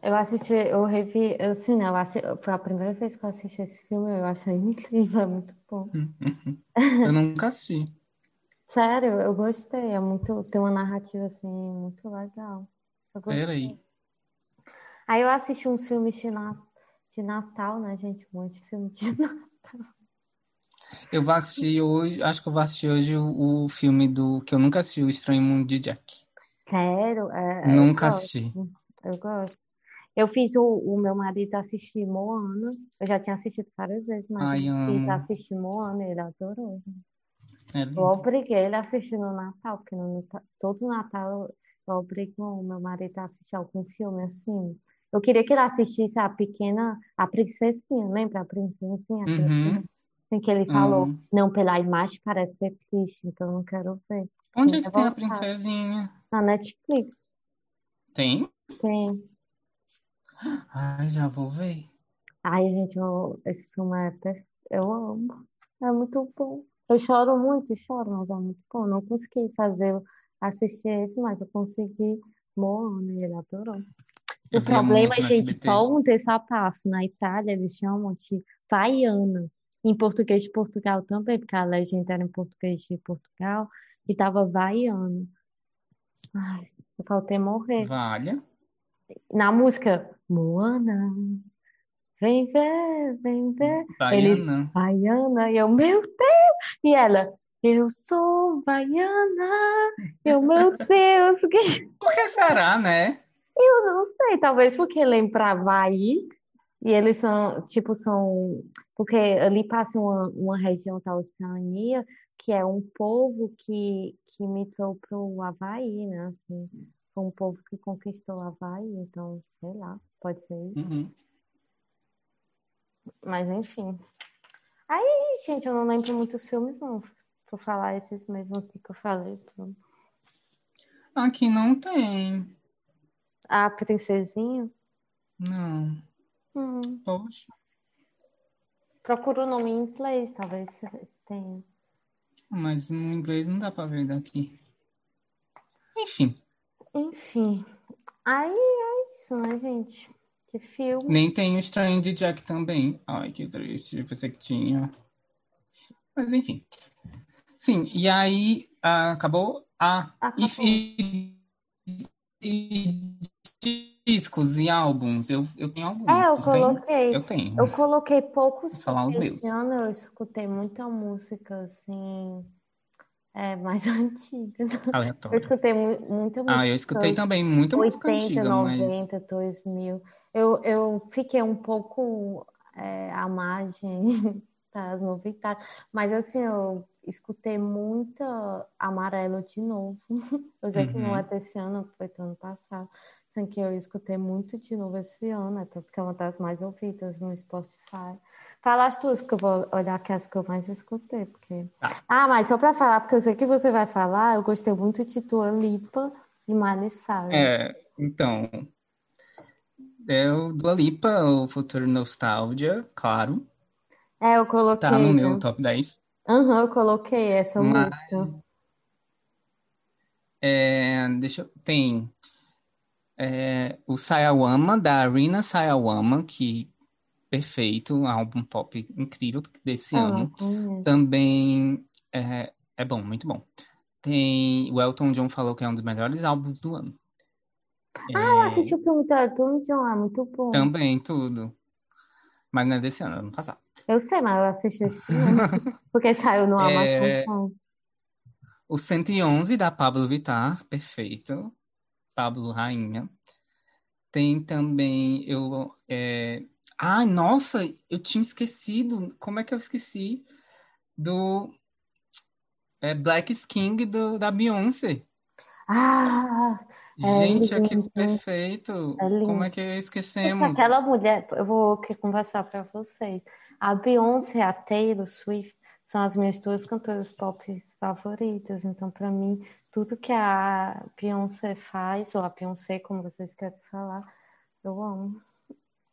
Eu assisti, eu revi, assim, né, eu assi- foi a primeira vez que eu assisti esse filme, eu achei incrível, é muito bom. (laughs) Eu nunca assisti. Sério, eu gostei, é muito, tem uma narrativa, assim, muito legal. Eu gostei. Peraí. Aí eu assisti uns filmes de, na- de Natal, né, gente? Um monte de filme de (laughs) Natal. Eu vou assistir hoje, acho que eu vou assistir hoje o, o filme do que eu nunca assisti, O Estranho Mundo de Jack. Sério, é, eu Nunca gosto, assisti. eu gosto. Eu fiz o, o meu marido assistir Moana, eu já tinha assistido várias vezes, mas Ai, eu fiz assistir Moana, ele adorou. É Eu obriguei ele a assistir no Natal, porque no todo Natal eu, eu obrigo o meu marido a assistir algum filme assim. Eu queria que ele assistisse a pequena, a princesinha, lembra a princesinha? aquele Uhum. Em que ele falou, Amo. não, pela imagem parece ser triste, então não quero ver. Onde é que tem a revoltada. princesinha? Na Netflix, Tem? tem. Ai, já vou ver. Ai, gente, eu- esse filme é perfeito. Eu amo. É muito bom. Eu choro muito, choro, mas é muito bom. Não consegui fazer assistir esse, mas eu consegui. Moana, ele adorou. O Eu via problema, no gente, só um desabafo. Na Itália, eles chamam de vaiana. Em português de Portugal também, porque a legenda era em português de Portugal e tava vaiano. Ai, eu faltei morrer. Valha. Na música, Moana, vem ver, vem ver. Ele, Baiana. Baiana, e eu, meu Deus! E ela, eu sou baiana. Eu, meu Deus, (laughs) que... Por que será, né? eu não sei, talvez porque lembrava aí, e eles são, tipo, são, porque ali passa uma, uma região da Oceania, que é um povo que, que migrou para o Havaí, né, assim, foi um povo que conquistou o Havaí, então, sei lá, pode ser isso, Uhum. mas enfim. Aí, gente, eu não lembro muitos filmes, não, vou falar esses mesmos que eu falei, pronto. Aqui não tem. A Princesinha, Não. Hum, Poxa. procura o nome em inglês, talvez tenha. Mas no inglês não dá pra ver daqui. Enfim, Enfim, aí é isso, né, gente? De filme. nem tem o Estranho de Jack também. Ai, que triste. Eu pensei que tinha. Mas enfim. Sim, e aí ah, acabou? Ah, Acabou. e, discos e álbuns. Eu, eu tenho alguns. É, eu Tu tem? coloquei. Eu tenho. Eu coloquei poucos Vou falar os meus. esse ano eu escutei muita música, assim, é, mais (laughs) antiga. Eu Aleatório. escutei mu- muita Ah, música eu escutei também muita música 80, antiga, mas 90, 2000. Eu, eu fiquei um pouco é, à margem (laughs) das novidades, mas assim, eu escutei muita Amarelo de novo. (laughs) Eu sei que não é Uhum. desse ano, foi do ano passado. Assim que eu escutei muito de novo esse ano, é tanto que é uma das mais ouvidas no Spotify. Fala as tuas, porque eu vou olhar aqui as que eu mais escutei, porque... Tá. Ah, mas só para falar, porque eu sei que você vai falar, eu gostei muito de Dua Lipa e Miley Cyrus. É, então, é o Dua Lipa, o Futuro Nostalgia, claro, É, eu tá coloquei, no meu top 10. Aham, eu coloquei essa Mas, música. é, deixa eu, tem é, o Sayawama, da Arina Sayawama, que perfeito, um álbum pop incrível desse não ano. conheço. Também é, é bom, muito bom. Tem, o Elton John falou que é um dos melhores álbuns do ano. Ah, eu É, assisti o filme Elton John, é muito bom. também tudo, mas não é desse ano, é ano passado. Eu sei, mas eu assisti esse (laughs) filme. Porque saiu no É, Amazon o 111 da Pablo Vittar, perfeito. Pablo Rainha. Tem também eu é... Ah, nossa, eu tinha esquecido. Como é que eu esqueci do é, Black King do, da Beyoncé? Ah, é Gente, aquele lindo. perfeito. É Como é que esquecemos? aquela mulher, eu vou que conversar para vocês. A Beyoncé e a Taylor Swift são as minhas duas cantoras pop favoritas. Então, para mim, tudo que a Beyoncé faz, ou a Beyoncé, como vocês querem falar, eu amo.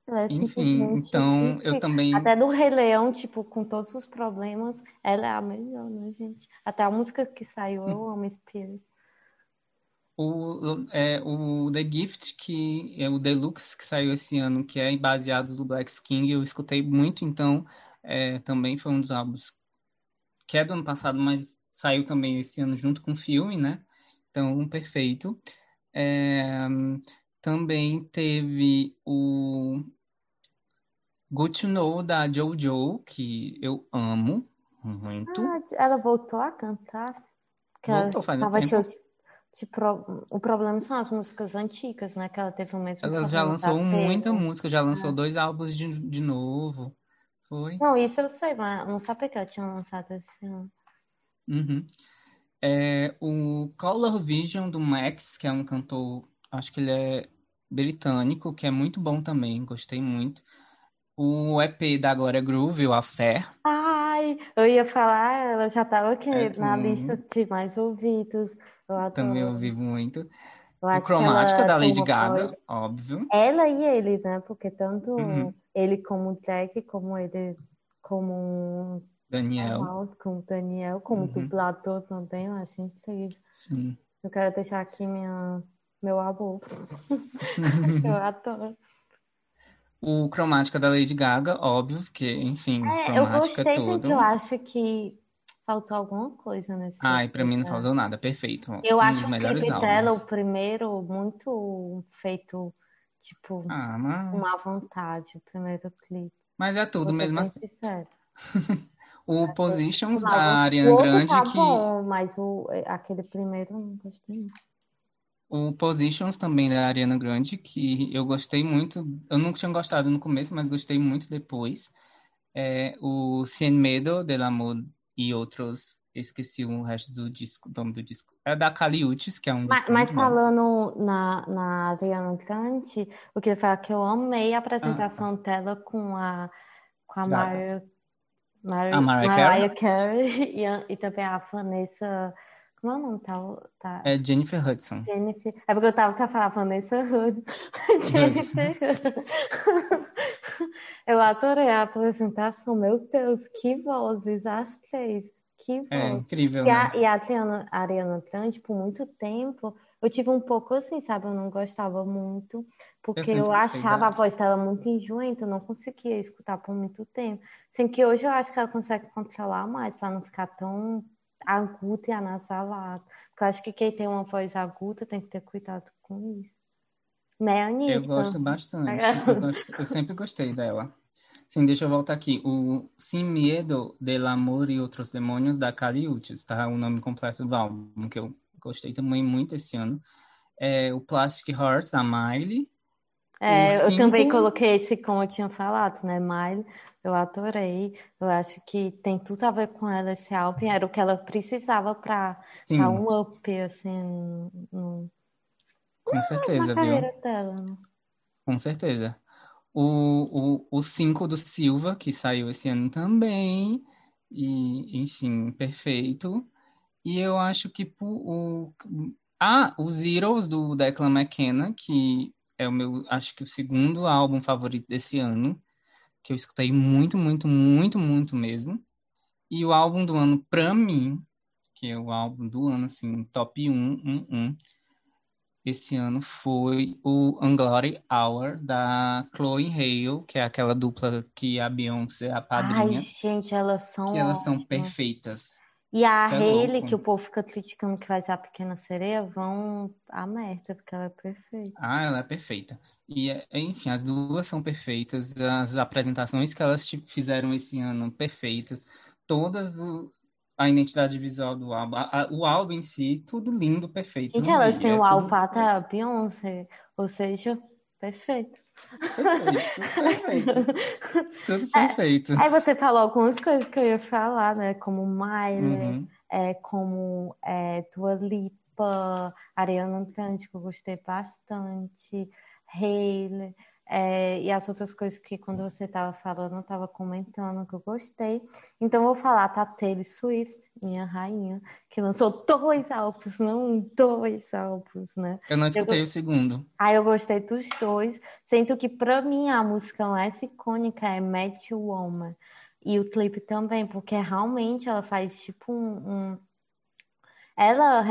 Ela é Enfim, então eu também Até do Rei Leão, tipo, com todos os problemas, ela é a melhor, né, gente? Até a música que saiu, eu amo Spears. O, é, o The Gift, que é o Deluxe que saiu esse ano, que é baseado do Black King, eu escutei muito, então é, também foi um dos álbuns que é do ano passado, mas saiu também esse ano junto com o filme, né? Então, perfeito. É, também teve o Good to Know da JoJo, que eu amo muito. Ah, ela voltou a cantar? Que ela Voltou faz um tava cheio tempo. de, de pro- O problema são as músicas antigas, né? Que ela teve o mesmo Ela já lançou muita música, já lançou Ah. dois álbuns de, de novo. Foi. Não, isso eu sei, mas não sabia que ela tinha lançado esse ano. Uhum. É, o Color Vision do Max, que é um cantor, acho que ele é britânico, que é muito bom também, gostei muito. O EP da Gloria Groove, o Affair, Ai, eu ia falar, ela já estava aqui é na lista tudo, de mais ouvidos. Eu também ouvi muito. Eu O Cromática da Lady Gaga, voz. óbvio. Ela e ele, né? Porque tanto Uhum. ele como Jack, como ele como Daniel, como Daniel, como uhum, dublador também, eu acho incrível. sim. Eu quero deixar aqui minha, meu amor. (laughs) (laughs) Eu adoro. O Cromática da Lady Gaga, óbvio, porque, enfim, É, eu cromática é gostei, sempre eu tudo. acho que faltou alguma coisa nesse Ai, pra mim não faltou nada, perfeito. Eu Um acho o clipe dela, o primeiro, muito feito, tipo, Ah, com mas, má vontade, o primeiro clipe. mas é tudo mesmo assim. sincera. (laughs) O Achei Positions má da Ariana outro Grande, tá que bom, mas o, aquele primeiro eu não gostei muito. O Positions também da Ariana Grande, que eu gostei muito. Eu não tinha gostado no começo, mas gostei muito depois. É o Cien Medo del Amor e outros. Esqueci o resto do disco, o nome do disco. É da Kali Uchis, que é um Mas, disco mas bom. falando na, na Ariana Grande, eu queria falar que eu amei a Ah, apresentação dela com a, com a. Mariah, A Mariah, Carey Carey (laughs) e, e também a Vanessa. Como é o nome? Tá, tá, é Jennifer Hudson. Jennifer. É porque eu tava pra falar Vanessa. Hudson. (laughs) Jennifer Hudgens. Eu adorei a apresentação. Meu Deus, que vozes, as três. Que É voz. incrível, E a, né? e a Adriana, a Ariana Grande, por muito tempo, eu tive um pouco assim, sabe? Eu não gostava muito, Eu porque eu gostei achava a voz dela muito enjoenta, eu não conseguia escutar por muito tempo. Sendo que hoje eu acho que ela consegue controlar mais, para não ficar tão aguda e anasalada. Porque eu acho que quem tem uma voz aguda tem que ter cuidado com isso. Né, Eu Anitta? gosto bastante. Eu, gosto, eu sempre gostei dela. Sim, deixa eu voltar aqui. O Sin Miedo del Amor e Outros Demônios, da Kali Uchis, tá? O nome completo do álbum, que eu gostei também muito esse ano. É o Plastic Hearts, da Miley. É, eu também coloquei esse, como eu tinha falado, né? Miley, eu adorei. Eu acho que tem tudo a ver com ela esse álbum. Era o que ela precisava para dar um up, assim, no, com na certeza, viu? dela. né? Com certeza. O, o, o 5 do Silva, que saiu esse ano também. E, enfim, perfeito. E eu acho que o. Ah, o Zeros do Declan McKenna, que é o meu, acho que o segundo álbum favorito desse ano, que eu escutei muito, muito, muito, muito mesmo. E o álbum do ano, pra mim, que é o álbum do ano, assim, top 1, 1, 1, esse ano foi o Unglory Hour da Chloe Hale, que é aquela dupla que a Beyoncé é a Ai, padrinha, gente, elas que são elas são perfeitas. E a é Hailey, que o louco. povo fica criticando que vai ser a Pequena Sereia, vão a merda, porque ela é perfeita. Ah, ela é perfeita. E, enfim, as duas são perfeitas, as apresentações que elas fizeram esse ano perfeitas, todas o, a identidade visual do álbum, a, o álbum em si, tudo lindo, perfeito. Gente, elas têm é o Alpata Beyoncé, ou seja, Perfeito, tudo perfeito. (laughs) Tudo é, perfeito. É, aí você falou algumas coisas que eu ia falar, né? Como Miley, uhum. é, como é, Dua Lipa, Ariana Grande, que eu gostei bastante, Hailey. É, e as outras coisas que quando você estava falando, eu estava comentando que eu gostei. Então, eu vou falar, tá? Taylor Swift, minha rainha, que lançou dois álbuns, não dois álbuns, né? Eu não escutei eu... o segundo. Ah, eu gostei dos dois. Sinto que, para mim, a música mais icônica é Match Woman. E o clipe também, porque realmente ela faz tipo um, um ela,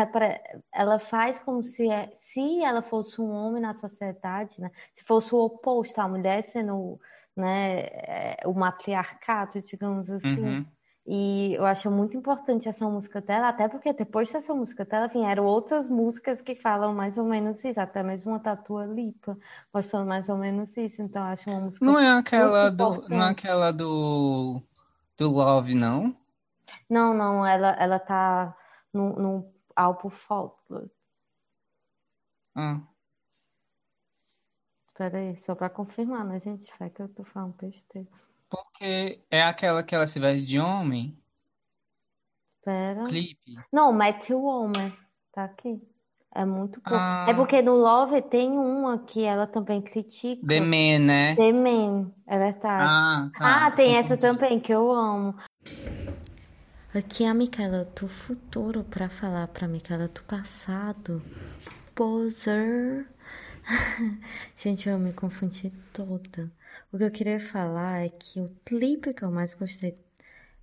ela faz como se, é, se ela fosse um homem na sociedade, né? se fosse o oposto, a mulher sendo né, é, o matriarcado, digamos assim. Uhum. E eu acho muito importante essa música dela, até porque depois dessa música dela vieram outras músicas que falam mais ou menos isso, até mesmo uma Tatua Lipa, mostrando mais ou menos isso. Então, acho uma música. Não é aquela do. Não é aquela do. Do Love, não? Não, não, ela, ela tá no, no álbum Faultless. Ah. Espera aí, só para confirmar, né, gente? Vai que eu tô falando besteira. Porque é aquela que ela se veste de homem? Espera. Clipe. Não, Matthew Woman. Tá aqui. É muito bom. Ah. É porque no Love tem uma que ela também critica. The Man, né? The Man, é verdade. Ah, tá. Ah, tem essa também que eu amo. Aqui é a Micaela do futuro para falar para a Micaela do passado. Poser. (laughs) Gente, eu me confundi toda. O que eu queria falar é que o clipe que eu mais gostei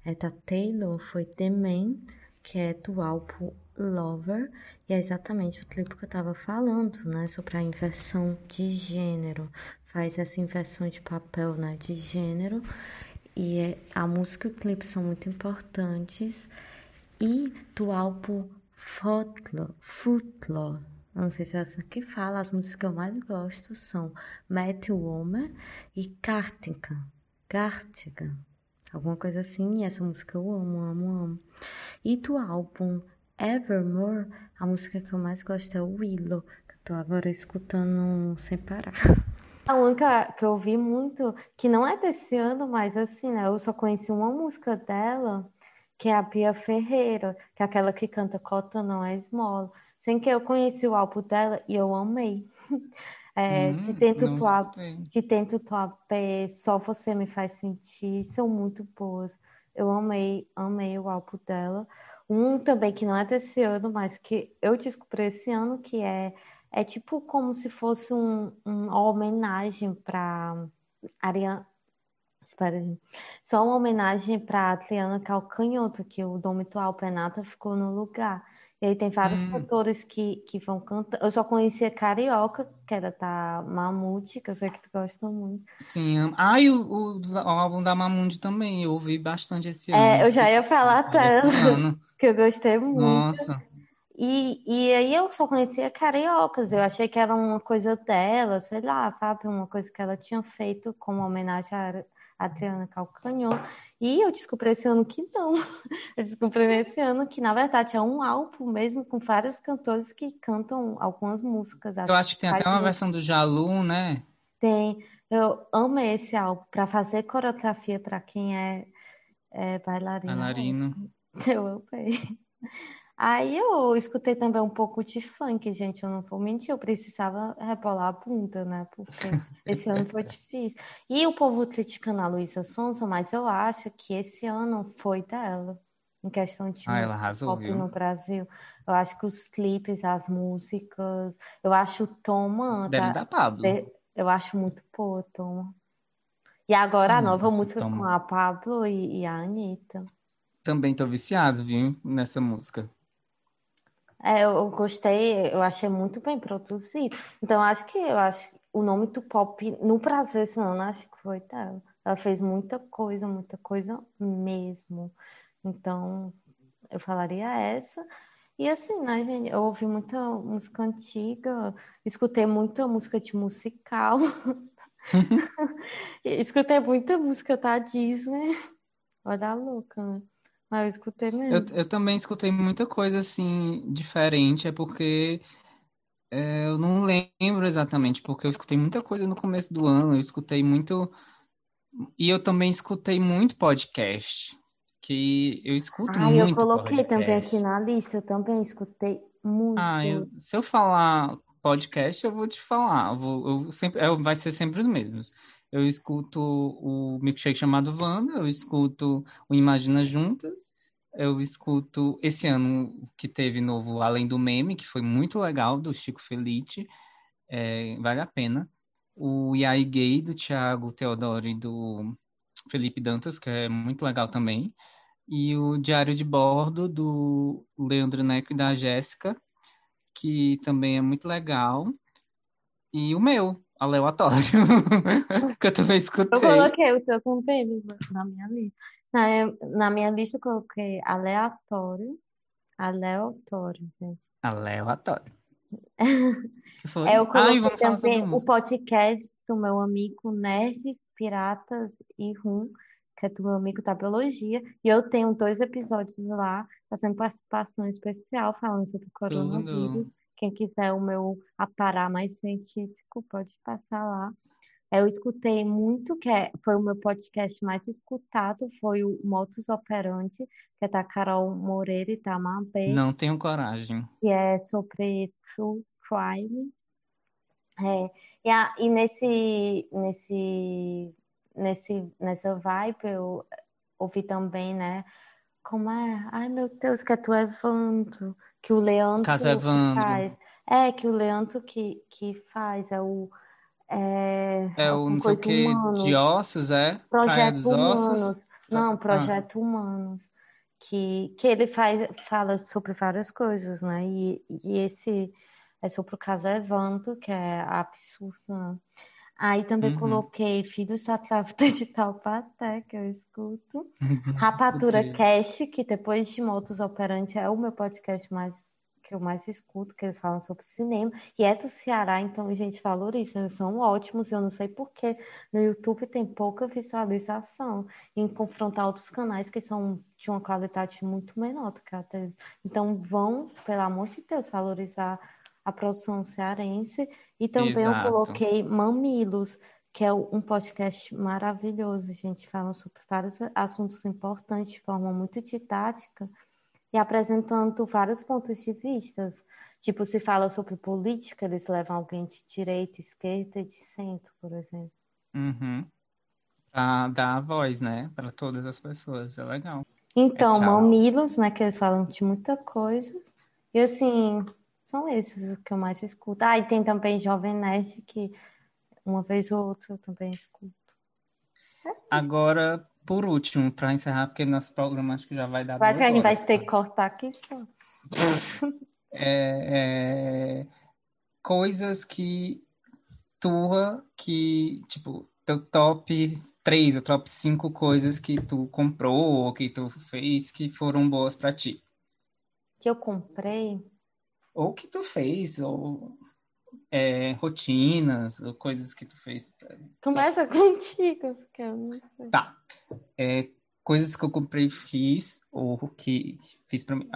é da Taylor foi The Man, que é do álbum Lover, e é exatamente o clipe que eu tava falando, né, sobre a inversão de gênero. Faz essa inversão de papel, né, de gênero e é, a música e o clipe são muito importantes. E do álbum Folklore, Folklore não sei se é assim que fala, as músicas que eu mais gosto são Matthew Woman e Cartigan, Cartigan, alguma coisa assim, e essa música eu amo, amo, amo. E do álbum Evermore, a música que eu mais gosto é Willow, que eu tô agora escutando sem parar. (laughs) A única que eu ouvi muito, que não é desse ano, mas assim, né? Eu só conheci uma música dela, que é a Pia Ferreira, que é aquela que canta Cota Não É Esmola. Sem que eu conheci o álbum dela e eu amei. (laughs) É, hum, te tento tua, te tento tua pé, só você me faz sentir, são muito boas. Eu amei, amei o álbum dela. Um também que não é desse ano, mas que eu descobri esse ano, que é é tipo como se fosse um, um, uma homenagem para Ariana. Espera aí. Só uma homenagem para Adriana Calcanhoto, que o Domitual Penata ficou no lugar. E aí tem vários hum. cantores que, que vão cantar. Eu só conhecia Carioca, que era da Mamute, que eu sei que tu gosta muito. Sim. Ah, e o, o, o álbum da Mamute também, eu ouvi bastante esse ano. É, eu já ia falar tanto, (laughs) que eu gostei muito. Nossa. E, e aí eu só conhecia cariocas, eu achei que era uma coisa dela, sei lá, sabe? Uma coisa que ela tinha feito como homenagem a Adriana Calcanhão. E eu descobri esse ano que não. (laughs) Eu descobri esse ano que, na verdade, é um álbum mesmo com vários cantores que cantam algumas músicas. Eu acho que tem até uma versão do Jalu, né? Tem. Eu amo esse álbum para fazer coreografia para quem é, é bailarino. Bailarino. (laughs) Eu amei. Aí eu escutei também um pouco de funk, gente, eu não vou mentir, eu precisava rebolar a bunda, né? Porque esse ano foi difícil. E o povo criticando a Luísa Sonza, mas eu acho que esse ano foi dela, em questão de ah, arrasou, pop viu? no Brasil. Eu acho que os clipes, as músicas, eu acho o Toma. Deve da Pablo. Eu acho muito boa, Toma. E agora a nova música Toma. com a Pablo e, e a Anitta. Também tô viciado, viu, nessa música. É, eu gostei, eu achei muito bem produzido. Então, acho que eu acho o nome do pop no Brasil esse ano, acho que foi dela. Ela fez muita coisa, muita coisa mesmo. Então, eu falaria essa. E assim, né, gente? Eu ouvi muita música antiga, escutei muita música de musical, (laughs) (laughs) escutei muita música da Disney. Olha a louca, né? Mas eu escutei Eu, mesmo. eu também escutei muita coisa assim diferente, é porque é, eu não lembro exatamente, porque eu escutei muita coisa no começo do ano, eu escutei muito. E eu também escutei muito podcast, que eu escuto Ah, eu muito coloquei também aqui podcast. na lista, eu também escutei Ah, eu, se eu falar podcast, eu vou te falar. Eu vou, eu sempre, é, vai ser sempre os mesmos. Eu escuto o Milkshake chamado Wanda, eu escuto o Imagina Juntas, eu escuto esse ano que teve novo Além do Meme, que foi muito legal, do Chico Felice, é, vale a pena. O Yai Gay, do Thiago Teodoro e do Felipe Dantas, que é muito legal também. E o Diário de Bordo, do Leandro Neco e da Jéssica que também é muito legal. E o meu, aleatório, (laughs) que eu também Eu escutei. coloquei o teu também na minha lista. Na, na minha lista eu coloquei aleatório, aleatório, gente. Aleatório. (laughs) É, eu Ah, e coloquei sobre também o podcast do meu amigo Nerds, Piratas e Rum, que é do meu amigo da Biologia. E eu tenho dois episódios lá, fazendo participação especial, falando sobre Tudo. Quem quiser o meu aparar mais científico, pode passar lá. Eu escutei muito, que é, foi o meu podcast mais escutado, foi o Modus Operandi, que é da Carol Moreira e da Mabê, Não tenho coragem. que é sobre true crime. É, e, a- e nesse, nesse, nesse, nessa vibe eu ouvi também, né? Como é? Ai, meu Deus, que é tu Evandro, que o Leandro Casa Evandro. faz. É, que o Leandro que, que faz, é o é, É o não sei o que humanos. de ossos, é? Projeto dos Ossos? Humanos. Não, Ah, Projeto Humanos. Que, que ele faz, fala sobre várias coisas, né? E, e esse é sobre o caso Evandro, que é absurdo, né? Aí também uhum. coloquei Filhos Trávida de Taubaté, que eu escuto. Rapadura Escutei. Cast, que depois de Modus Operandi é o meu podcast mais que eu mais escuto, que eles falam sobre cinema, e é do Ceará, então, gente, valoriza, eles são ótimos, eu não sei porque no YouTube tem pouca visualização, em confrontar outros canais que são de uma qualidade muito menor do que a deles. Então, vão, pelo amor de Deus, valorizar a produção cearense, e também eu Exato. coloquei Mamilos, que é um podcast maravilhoso, gente, falam sobre vários assuntos importantes de forma muito didática, e apresentando vários pontos de vista. Tipo, se fala sobre política, eles levam alguém de direita, esquerda e de centro, por exemplo. Uhum. Pra dar a voz, né? Para todas as pessoas. É legal. Então, É, mamilos, né, que eles falam de muita coisa. E assim, são esses que eu mais escuto. Ah, e tem também Jovem Nerd, que uma vez ou outra eu também escuto. Agora, por último, para encerrar, porque nosso programa acho que já vai dar duas que a gente vai horas. ter que cortar aqui só. (laughs) É, é, coisas que tua, que, tipo, teu top 3 ou top 5 coisas que tu comprou ou que tu fez que foram boas para ti. Que eu comprei. Ou que tu fez, ou é, rotinas, ou coisas que tu fez. Começa (laughs) contigo, sei. Tá. É, coisas que eu comprei e fiz, ou que fiz pra mim.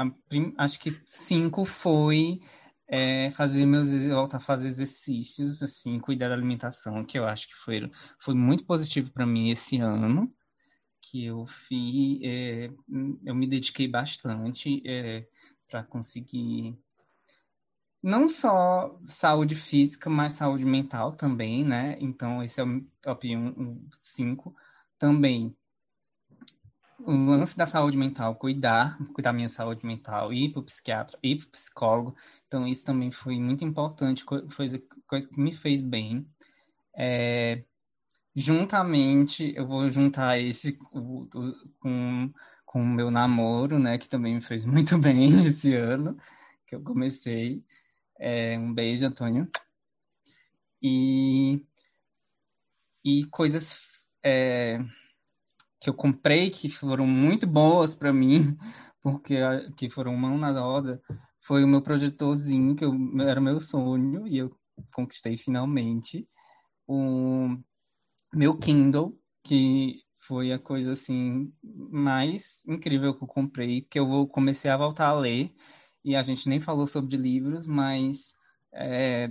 Acho que cinco foi é, fazer meus, voltar a fazer exercícios, assim, cuidar da alimentação, que eu acho que foi, foi muito positivo para mim esse ano, que eu fiz, é, eu me dediquei bastante para conseguir não só saúde física, mas saúde mental também, né? Então, esse é o top 1, 5. Também, o lance da saúde mental, cuidar, cuidar da minha saúde mental, ir para o psiquiatra, ir para o psicólogo. Então, isso também foi muito importante, foi coisa que me fez bem. É, juntamente, eu vou juntar esse com, com o meu namoro, né? Que também me fez (laughs) muito bem esse ano, que eu comecei. É, um beijo, Antônio. E, e coisas é, que eu comprei que foram muito boas para mim, (laughs) porque que foram mão na roda, foi o meu projetorzinho, que eu, era o meu sonho, e eu conquistei finalmente. O meu Kindle, que foi a coisa assim mais incrível que eu comprei, que eu vou comecei a voltar a ler e a gente nem falou sobre livros, mas é,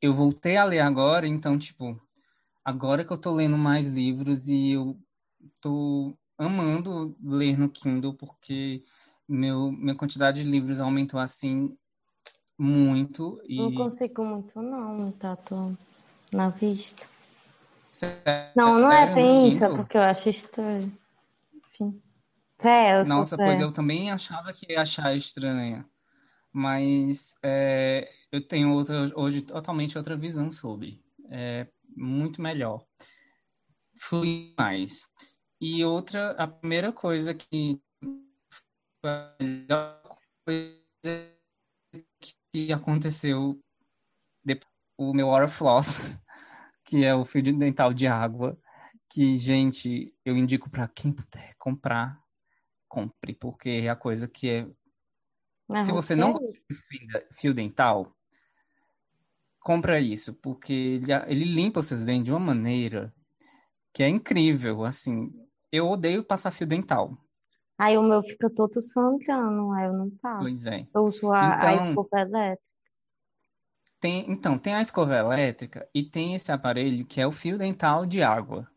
eu voltei a ler agora, então tipo agora que eu tô lendo mais livros e eu tô amando ler no Kindle porque meu minha quantidade de livros aumentou assim muito e não consigo muito não, tá tô na vista. Não, não é tem isso, porque eu acho estranho. Enfim. É, eu Nossa, pois eu também achava que ia achar estranha. Mas é, eu tenho outra, hoje totalmente outra visão sobre. É muito melhor. Flui mais. E outra, a primeira coisa que a melhor coisa que aconteceu depois, o meu Orafloss (laughs) que é o fio dental de água, que, gente, eu indico para quem puder comprar, compre, porque é a coisa que é. Se você não gosta de fio dental, compra isso, porque ele, ele limpa os seus dentes de uma maneira que é incrível, assim. Eu odeio passar fio dental. Aí o meu fica todo sangrando, aí eu não passo. Pois é. Eu uso a, então, a escova elétrica. Tem, então, tem a escova elétrica e tem esse aparelho que é o fio dental de água,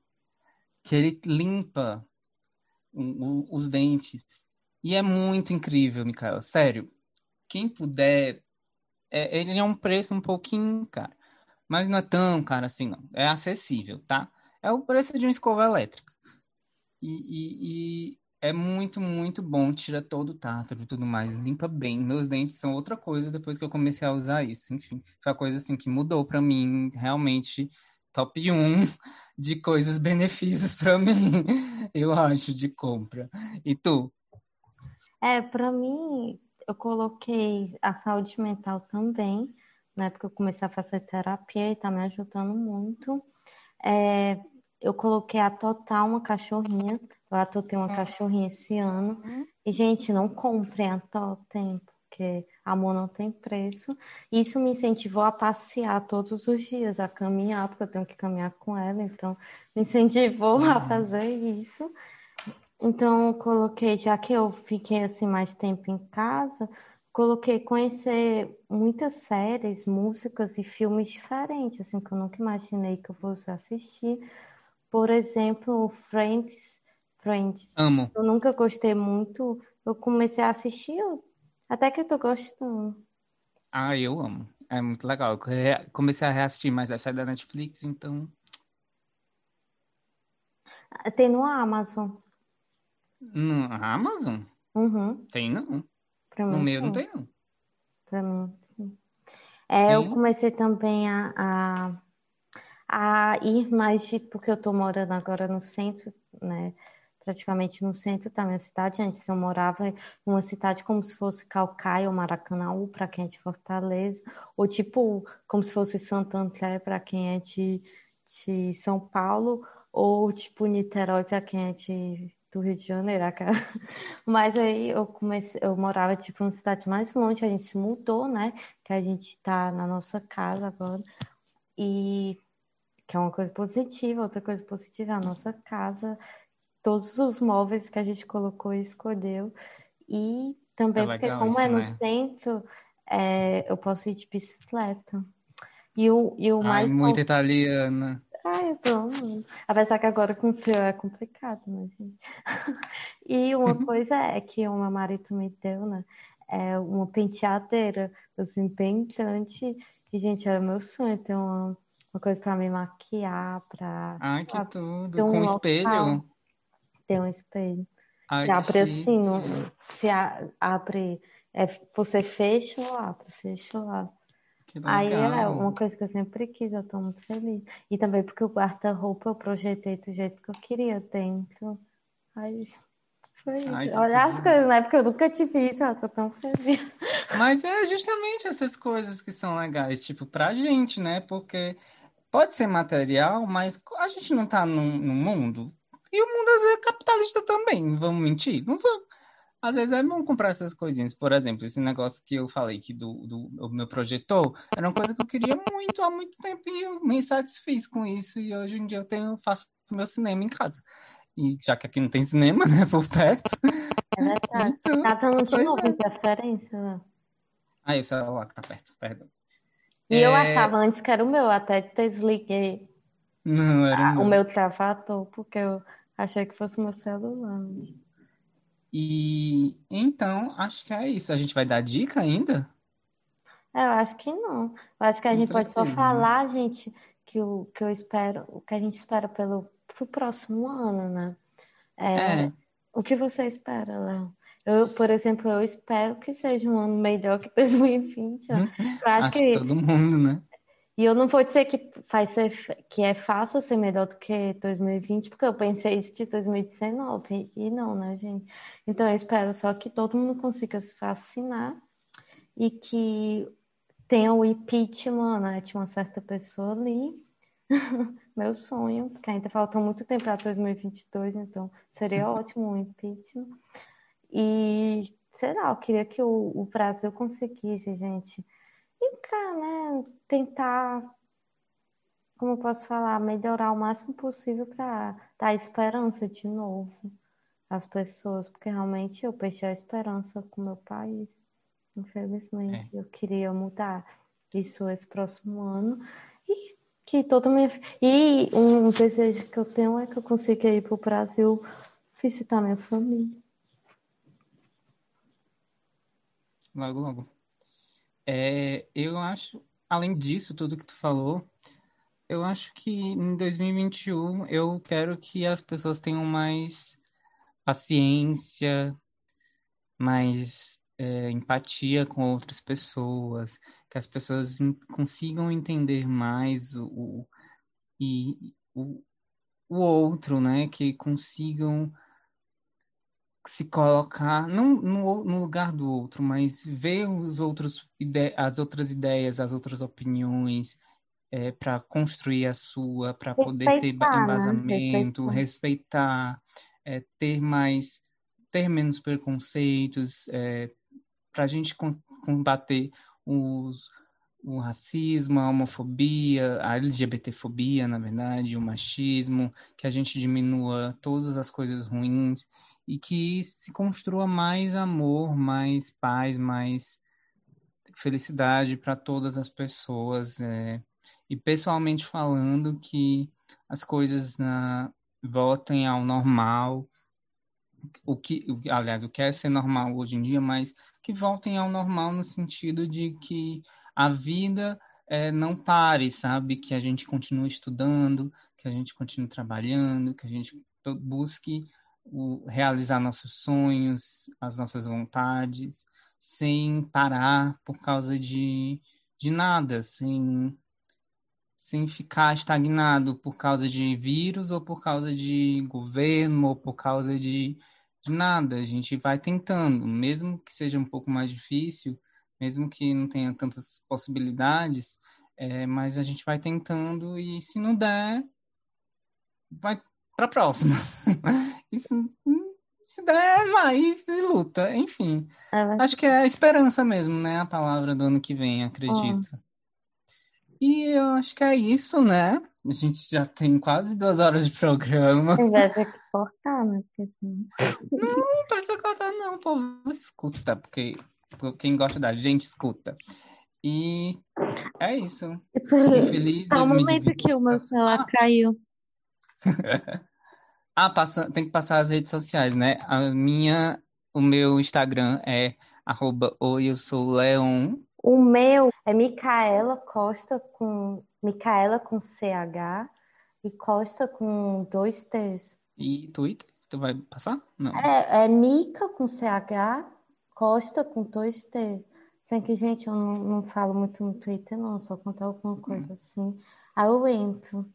que ele limpa os dentes. E é muito incrível, Mikael. Sério, quem puder, é, ele é um preço um pouquinho caro, mas não é tão caro assim, não. É acessível, tá? É o preço de uma escova elétrica. E, e, é muito, muito bom, tira todo o tártaro e tudo mais, limpa bem. Meus dentes são outra coisa depois que eu comecei a usar isso. Enfim, foi a coisa assim que mudou para mim, realmente top 1 de coisas benefícios para mim, (laughs) eu acho, de compra. E tu? É, para mim, eu coloquei a saúde mental também, né? Porque eu comecei a fazer terapia e tá me ajudando muito. É, eu coloquei a Total, uma cachorrinha. Eu adotei uma é. cachorrinha esse ano. Uhum. E, gente, não comprem a Totem, porque amor não tem preço. Isso me incentivou a passear todos os dias, a caminhar, porque eu tenho que caminhar com ela. Então, me incentivou uhum. a fazer isso. Então, eu coloquei, já que eu fiquei assim mais tempo em casa, coloquei conhecer muitas séries, músicas e filmes diferentes, assim, que eu nunca imaginei que eu fosse assistir. Por exemplo, Friends. Friends. Amo. Eu nunca gostei muito. Eu comecei a assistir, até que eu tô gostando. Ah, eu amo. É muito legal. Eu comecei a reassistir, mas essa é da Netflix, então. Tem no Amazon. No Amazon? Uhum. Tem não. Pra no meu não tem não. Pra mim, sim. É, eu comecei também a, a a ir mais, de, porque eu estou morando agora no centro, né? Praticamente no centro da minha cidade. Antes eu morava em uma cidade como se fosse Calcaia ou Maracanaú, para quem é de Fortaleza, ou tipo, como se fosse Santo André, para quem é de, de São Paulo, ou tipo Niterói, para quem é de do Rio de Janeiro. (laughs) Mas aí eu comecei, eu morava tipo numa cidade mais longe, a gente se mudou, né? Que a gente tá na nossa casa agora. E que é uma coisa positiva. Outra coisa positiva é a nossa casa, todos os móveis que a gente colocou e escolheu. E também é porque, como isso, é no né? centro, é, eu posso ir de bicicleta. E o, e o Ai, mais. Muito italiana. Ai, eu tô. Apesar que agora com frio é complicado, né, gente? (laughs) E uma (laughs) coisa é que o meu marido me deu, né? É uma penteadeira, assim, pentante. E, gente, era meu sonho ter uma uma coisa para me maquiar, para. Ai, que tudo! Com um espelho? Tem um espelho. Ai, que abre assim, não, se a, abre. É, você fecha ou abre, fecha ou abre. Aí é uma coisa que eu sempre quis, eu tô muito feliz. E também porque o guarda-roupa eu projetei do jeito que eu queria dentro. Aí foi isso. Ai, Olha as coisas, né? Porque eu nunca tive isso, eu tô tão feliz. Mas é justamente essas coisas que são legais, tipo, pra gente, né? Porque pode ser material, mas a gente não está no, no, mundo. E o mundo é capitalista também, vamos mentir? Não vamos. às vezes é bom comprar essas coisinhas. Por exemplo, esse negócio que eu falei que do, do, do meu projetor era uma coisa que eu queria muito há muito tempo e eu me satisfiz com isso. E hoje em dia eu tenho, faço meu cinema em casa. E já que aqui não tem cinema, né, por perto. (laughs) É verdade. Então, Tata não tinha é. interferência, né? Aí o celular que tá perto, perdão. E eu É, achava antes que era o meu, até desliguei Não, era o o meu. travador, porque eu achei que fosse o meu celular. E então, acho que é isso. A gente vai dar dica ainda? É, eu acho que não. Eu acho que a Não gente pode só precisa, né? falar, gente, que o que eu espero, o que a gente espera pelo pro próximo ano, né? É, É, o que você espera, Léo? Eu, por exemplo, eu espero que seja um ano melhor que (laughs) 2020. né? Eu acho acho que que todo mundo, né? E eu não vou dizer que vai ser, que é fácil ser melhor do que 2020, porque eu pensei isso de 2019, e não, né, gente? Então eu espero só que todo mundo consiga se vacinar e que tenha o impeachment, né, de uma certa pessoa ali. (laughs) Meu sonho, porque ainda falta muito tempo para 2022, então seria ótimo o impeachment. E, sei lá, eu queria que o, o Brasil conseguisse, gente, entrar, né? Tentar, como eu posso falar, melhorar o máximo possível para dar esperança de novo às pessoas, porque realmente eu perdi a esperança com o meu país. É. Infelizmente, eu queria mudar isso esse próximo ano e que toda minha e um desejo que eu tenho é que eu consiga ir para o Brasil visitar minha família. Logo, logo. É, eu acho, além disso, tudo que tu falou, eu acho que em 2021 eu quero que as pessoas tenham mais paciência, mais é, empatia com outras pessoas, que as pessoas consigam entender mais o, o, e, o, o outro, né? Que consigam se colocar não no, no lugar do outro, mas ver os outros ide- as outras ideias, as outras opiniões, para construir a sua, para poder ter né? embasamento, Respeitar. respeitar, é, ter mais, ter menos preconceitos, para a gente com- combater os, o racismo, a homofobia, a LGBTfobia, na verdade, o machismo, que a gente diminua todas as coisas ruins e que se construa mais amor, mais paz, mais felicidade para todas as pessoas. é. E pessoalmente falando, que as coisas na, voltem ao normal, o que, aliás, o que é ser normal hoje em dia, mas que voltem ao normal no sentido de que a vida é, não pare, sabe? Que a gente continue estudando, que a gente continue trabalhando, que a gente busque o- realizar nossos sonhos, as nossas vontades, sem parar por causa de, de nada, sem, sem ficar estagnado por causa de vírus ou por causa de governo ou por causa de, de nada. A gente vai tentando, mesmo que seja um pouco mais difícil, mesmo que não tenha tantas possibilidades, é, mas a gente vai tentando e se não der, vai para a próxima. (laughs) Isso, se der, vai e luta, enfim. É. Acho que é a esperança mesmo, né? A palavra do ano que vem, acredito. E eu acho que é isso, né? A gente já tem quase duas horas de programa. Vai ter que cortar, né? Não precisa cortar, não, o povo escuta, porque quem gosta da gente escuta. E é isso. Espera feliz Tá um momento 2020. que o meu celular caiu. (laughs) Ah, passa, tem que passar as redes sociais, né? A minha, o meu Instagram é arroba oi, eu sou Leon. O meu é Micaela Costa com Micaela com CH e Costa com dois T's. E Twitter? Tu vai passar? Não. É, é Mica com CH, Costa com dois T. Sem que, gente, eu não, não falo muito no Twitter, não, só contar alguma coisa assim. Aí eu entro.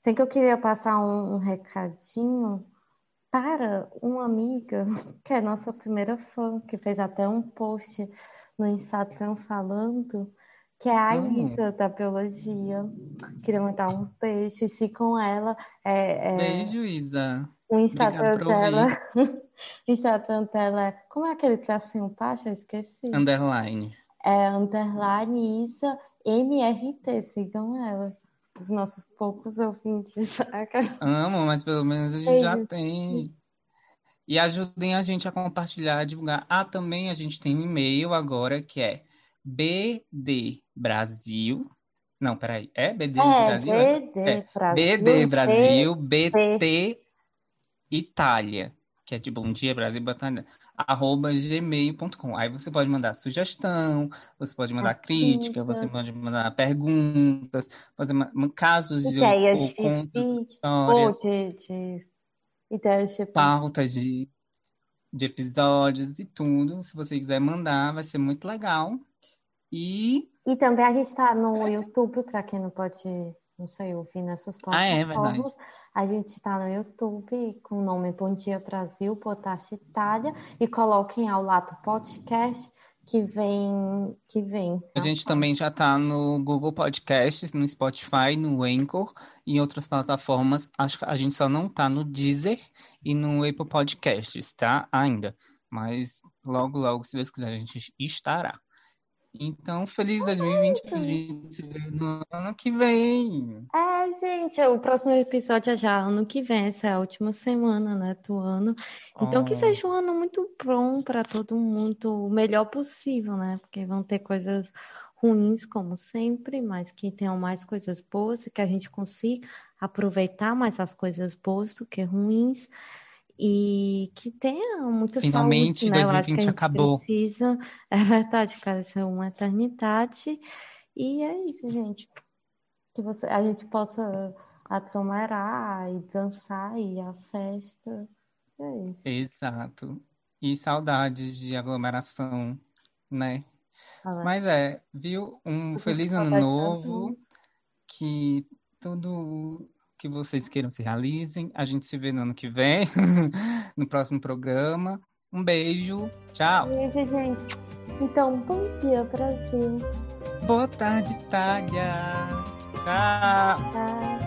Sem que eu queria passar um, um recadinho para uma amiga, (laughs) que é nossa primeira fã, que fez até um post no Instagram falando, que é a Ah. Isa da Biologia. Queria mandar um beijo e sigam ela. É, é, Beijo, Isa. o Instagram dela ouvir. (laughs) Instagram dela é. Como é aquele tracinho Pacha? Eu esqueci. Underline. É underline Isa MRT. Sigam elas. Os nossos poucos ouvintes. (laughs) Amo, mas pelo menos a gente é já tem. E ajudem a gente a compartilhar, a divulgar. Ah, também a gente tem um e-mail agora que é bdbrasil. Não, peraí. É BD é, Brasil? BD é. Brasil. BD Brasil, BT Itália, que é de Bom Dia Brasil Batalha, arroba gmail.com. Aí você pode mandar sugestão, você pode mandar crítica, você pode mandar perguntas, fazer casos de, ideias ou, contos, histórias, de, de, ideias de pautas de, episódios e tudo. Se você quiser mandar, vai ser muito legal. E e também a gente está no YouTube, para quem não pode, não sei, ouvir nessas Ah, é plataformas. verdade. A gente está no YouTube com o nome Bom Dia Brasil, Potash Itália, e coloquem ao lado podcast que vem, que vem. A tá? gente também já está no Google Podcasts, no Spotify, no Anchor e em outras plataformas. Acho que a gente só não está no Deezer e no Apple Podcasts, tá? Ainda. Mas logo, logo, se Deus quiser, a gente estará. Então, feliz 2020 pra gente se ver no ano que vem. É, gente, o próximo episódio é já ano que vem, essa é a última semana, né, do ano. Então, que Oh. seja um ano muito bom para todo mundo, o melhor possível, né? Porque vão ter coisas ruins, como sempre, mas que tenham mais coisas boas e que a gente consiga aproveitar mais as coisas boas do que ruins. E que tenha muita Finalmente, saúde, né? Eu acho que a 2020 gente acabou. precisa. (laughs) É verdade, pareceu uma eternidade. E é isso, gente. Que você, a gente possa aglomerar e dançar e à festa. É isso. Exato. E saudades de aglomeração, né? Fala. Mas é, viu? Um feliz ano novo, que tudo que vocês queiram se realizem. A gente se vê no ano que vem, (laughs) no próximo programa. Um beijo, tchau. Beijo, gente. Então, bom dia, Brasil. Boa tarde, Itália. Tchau. Tá?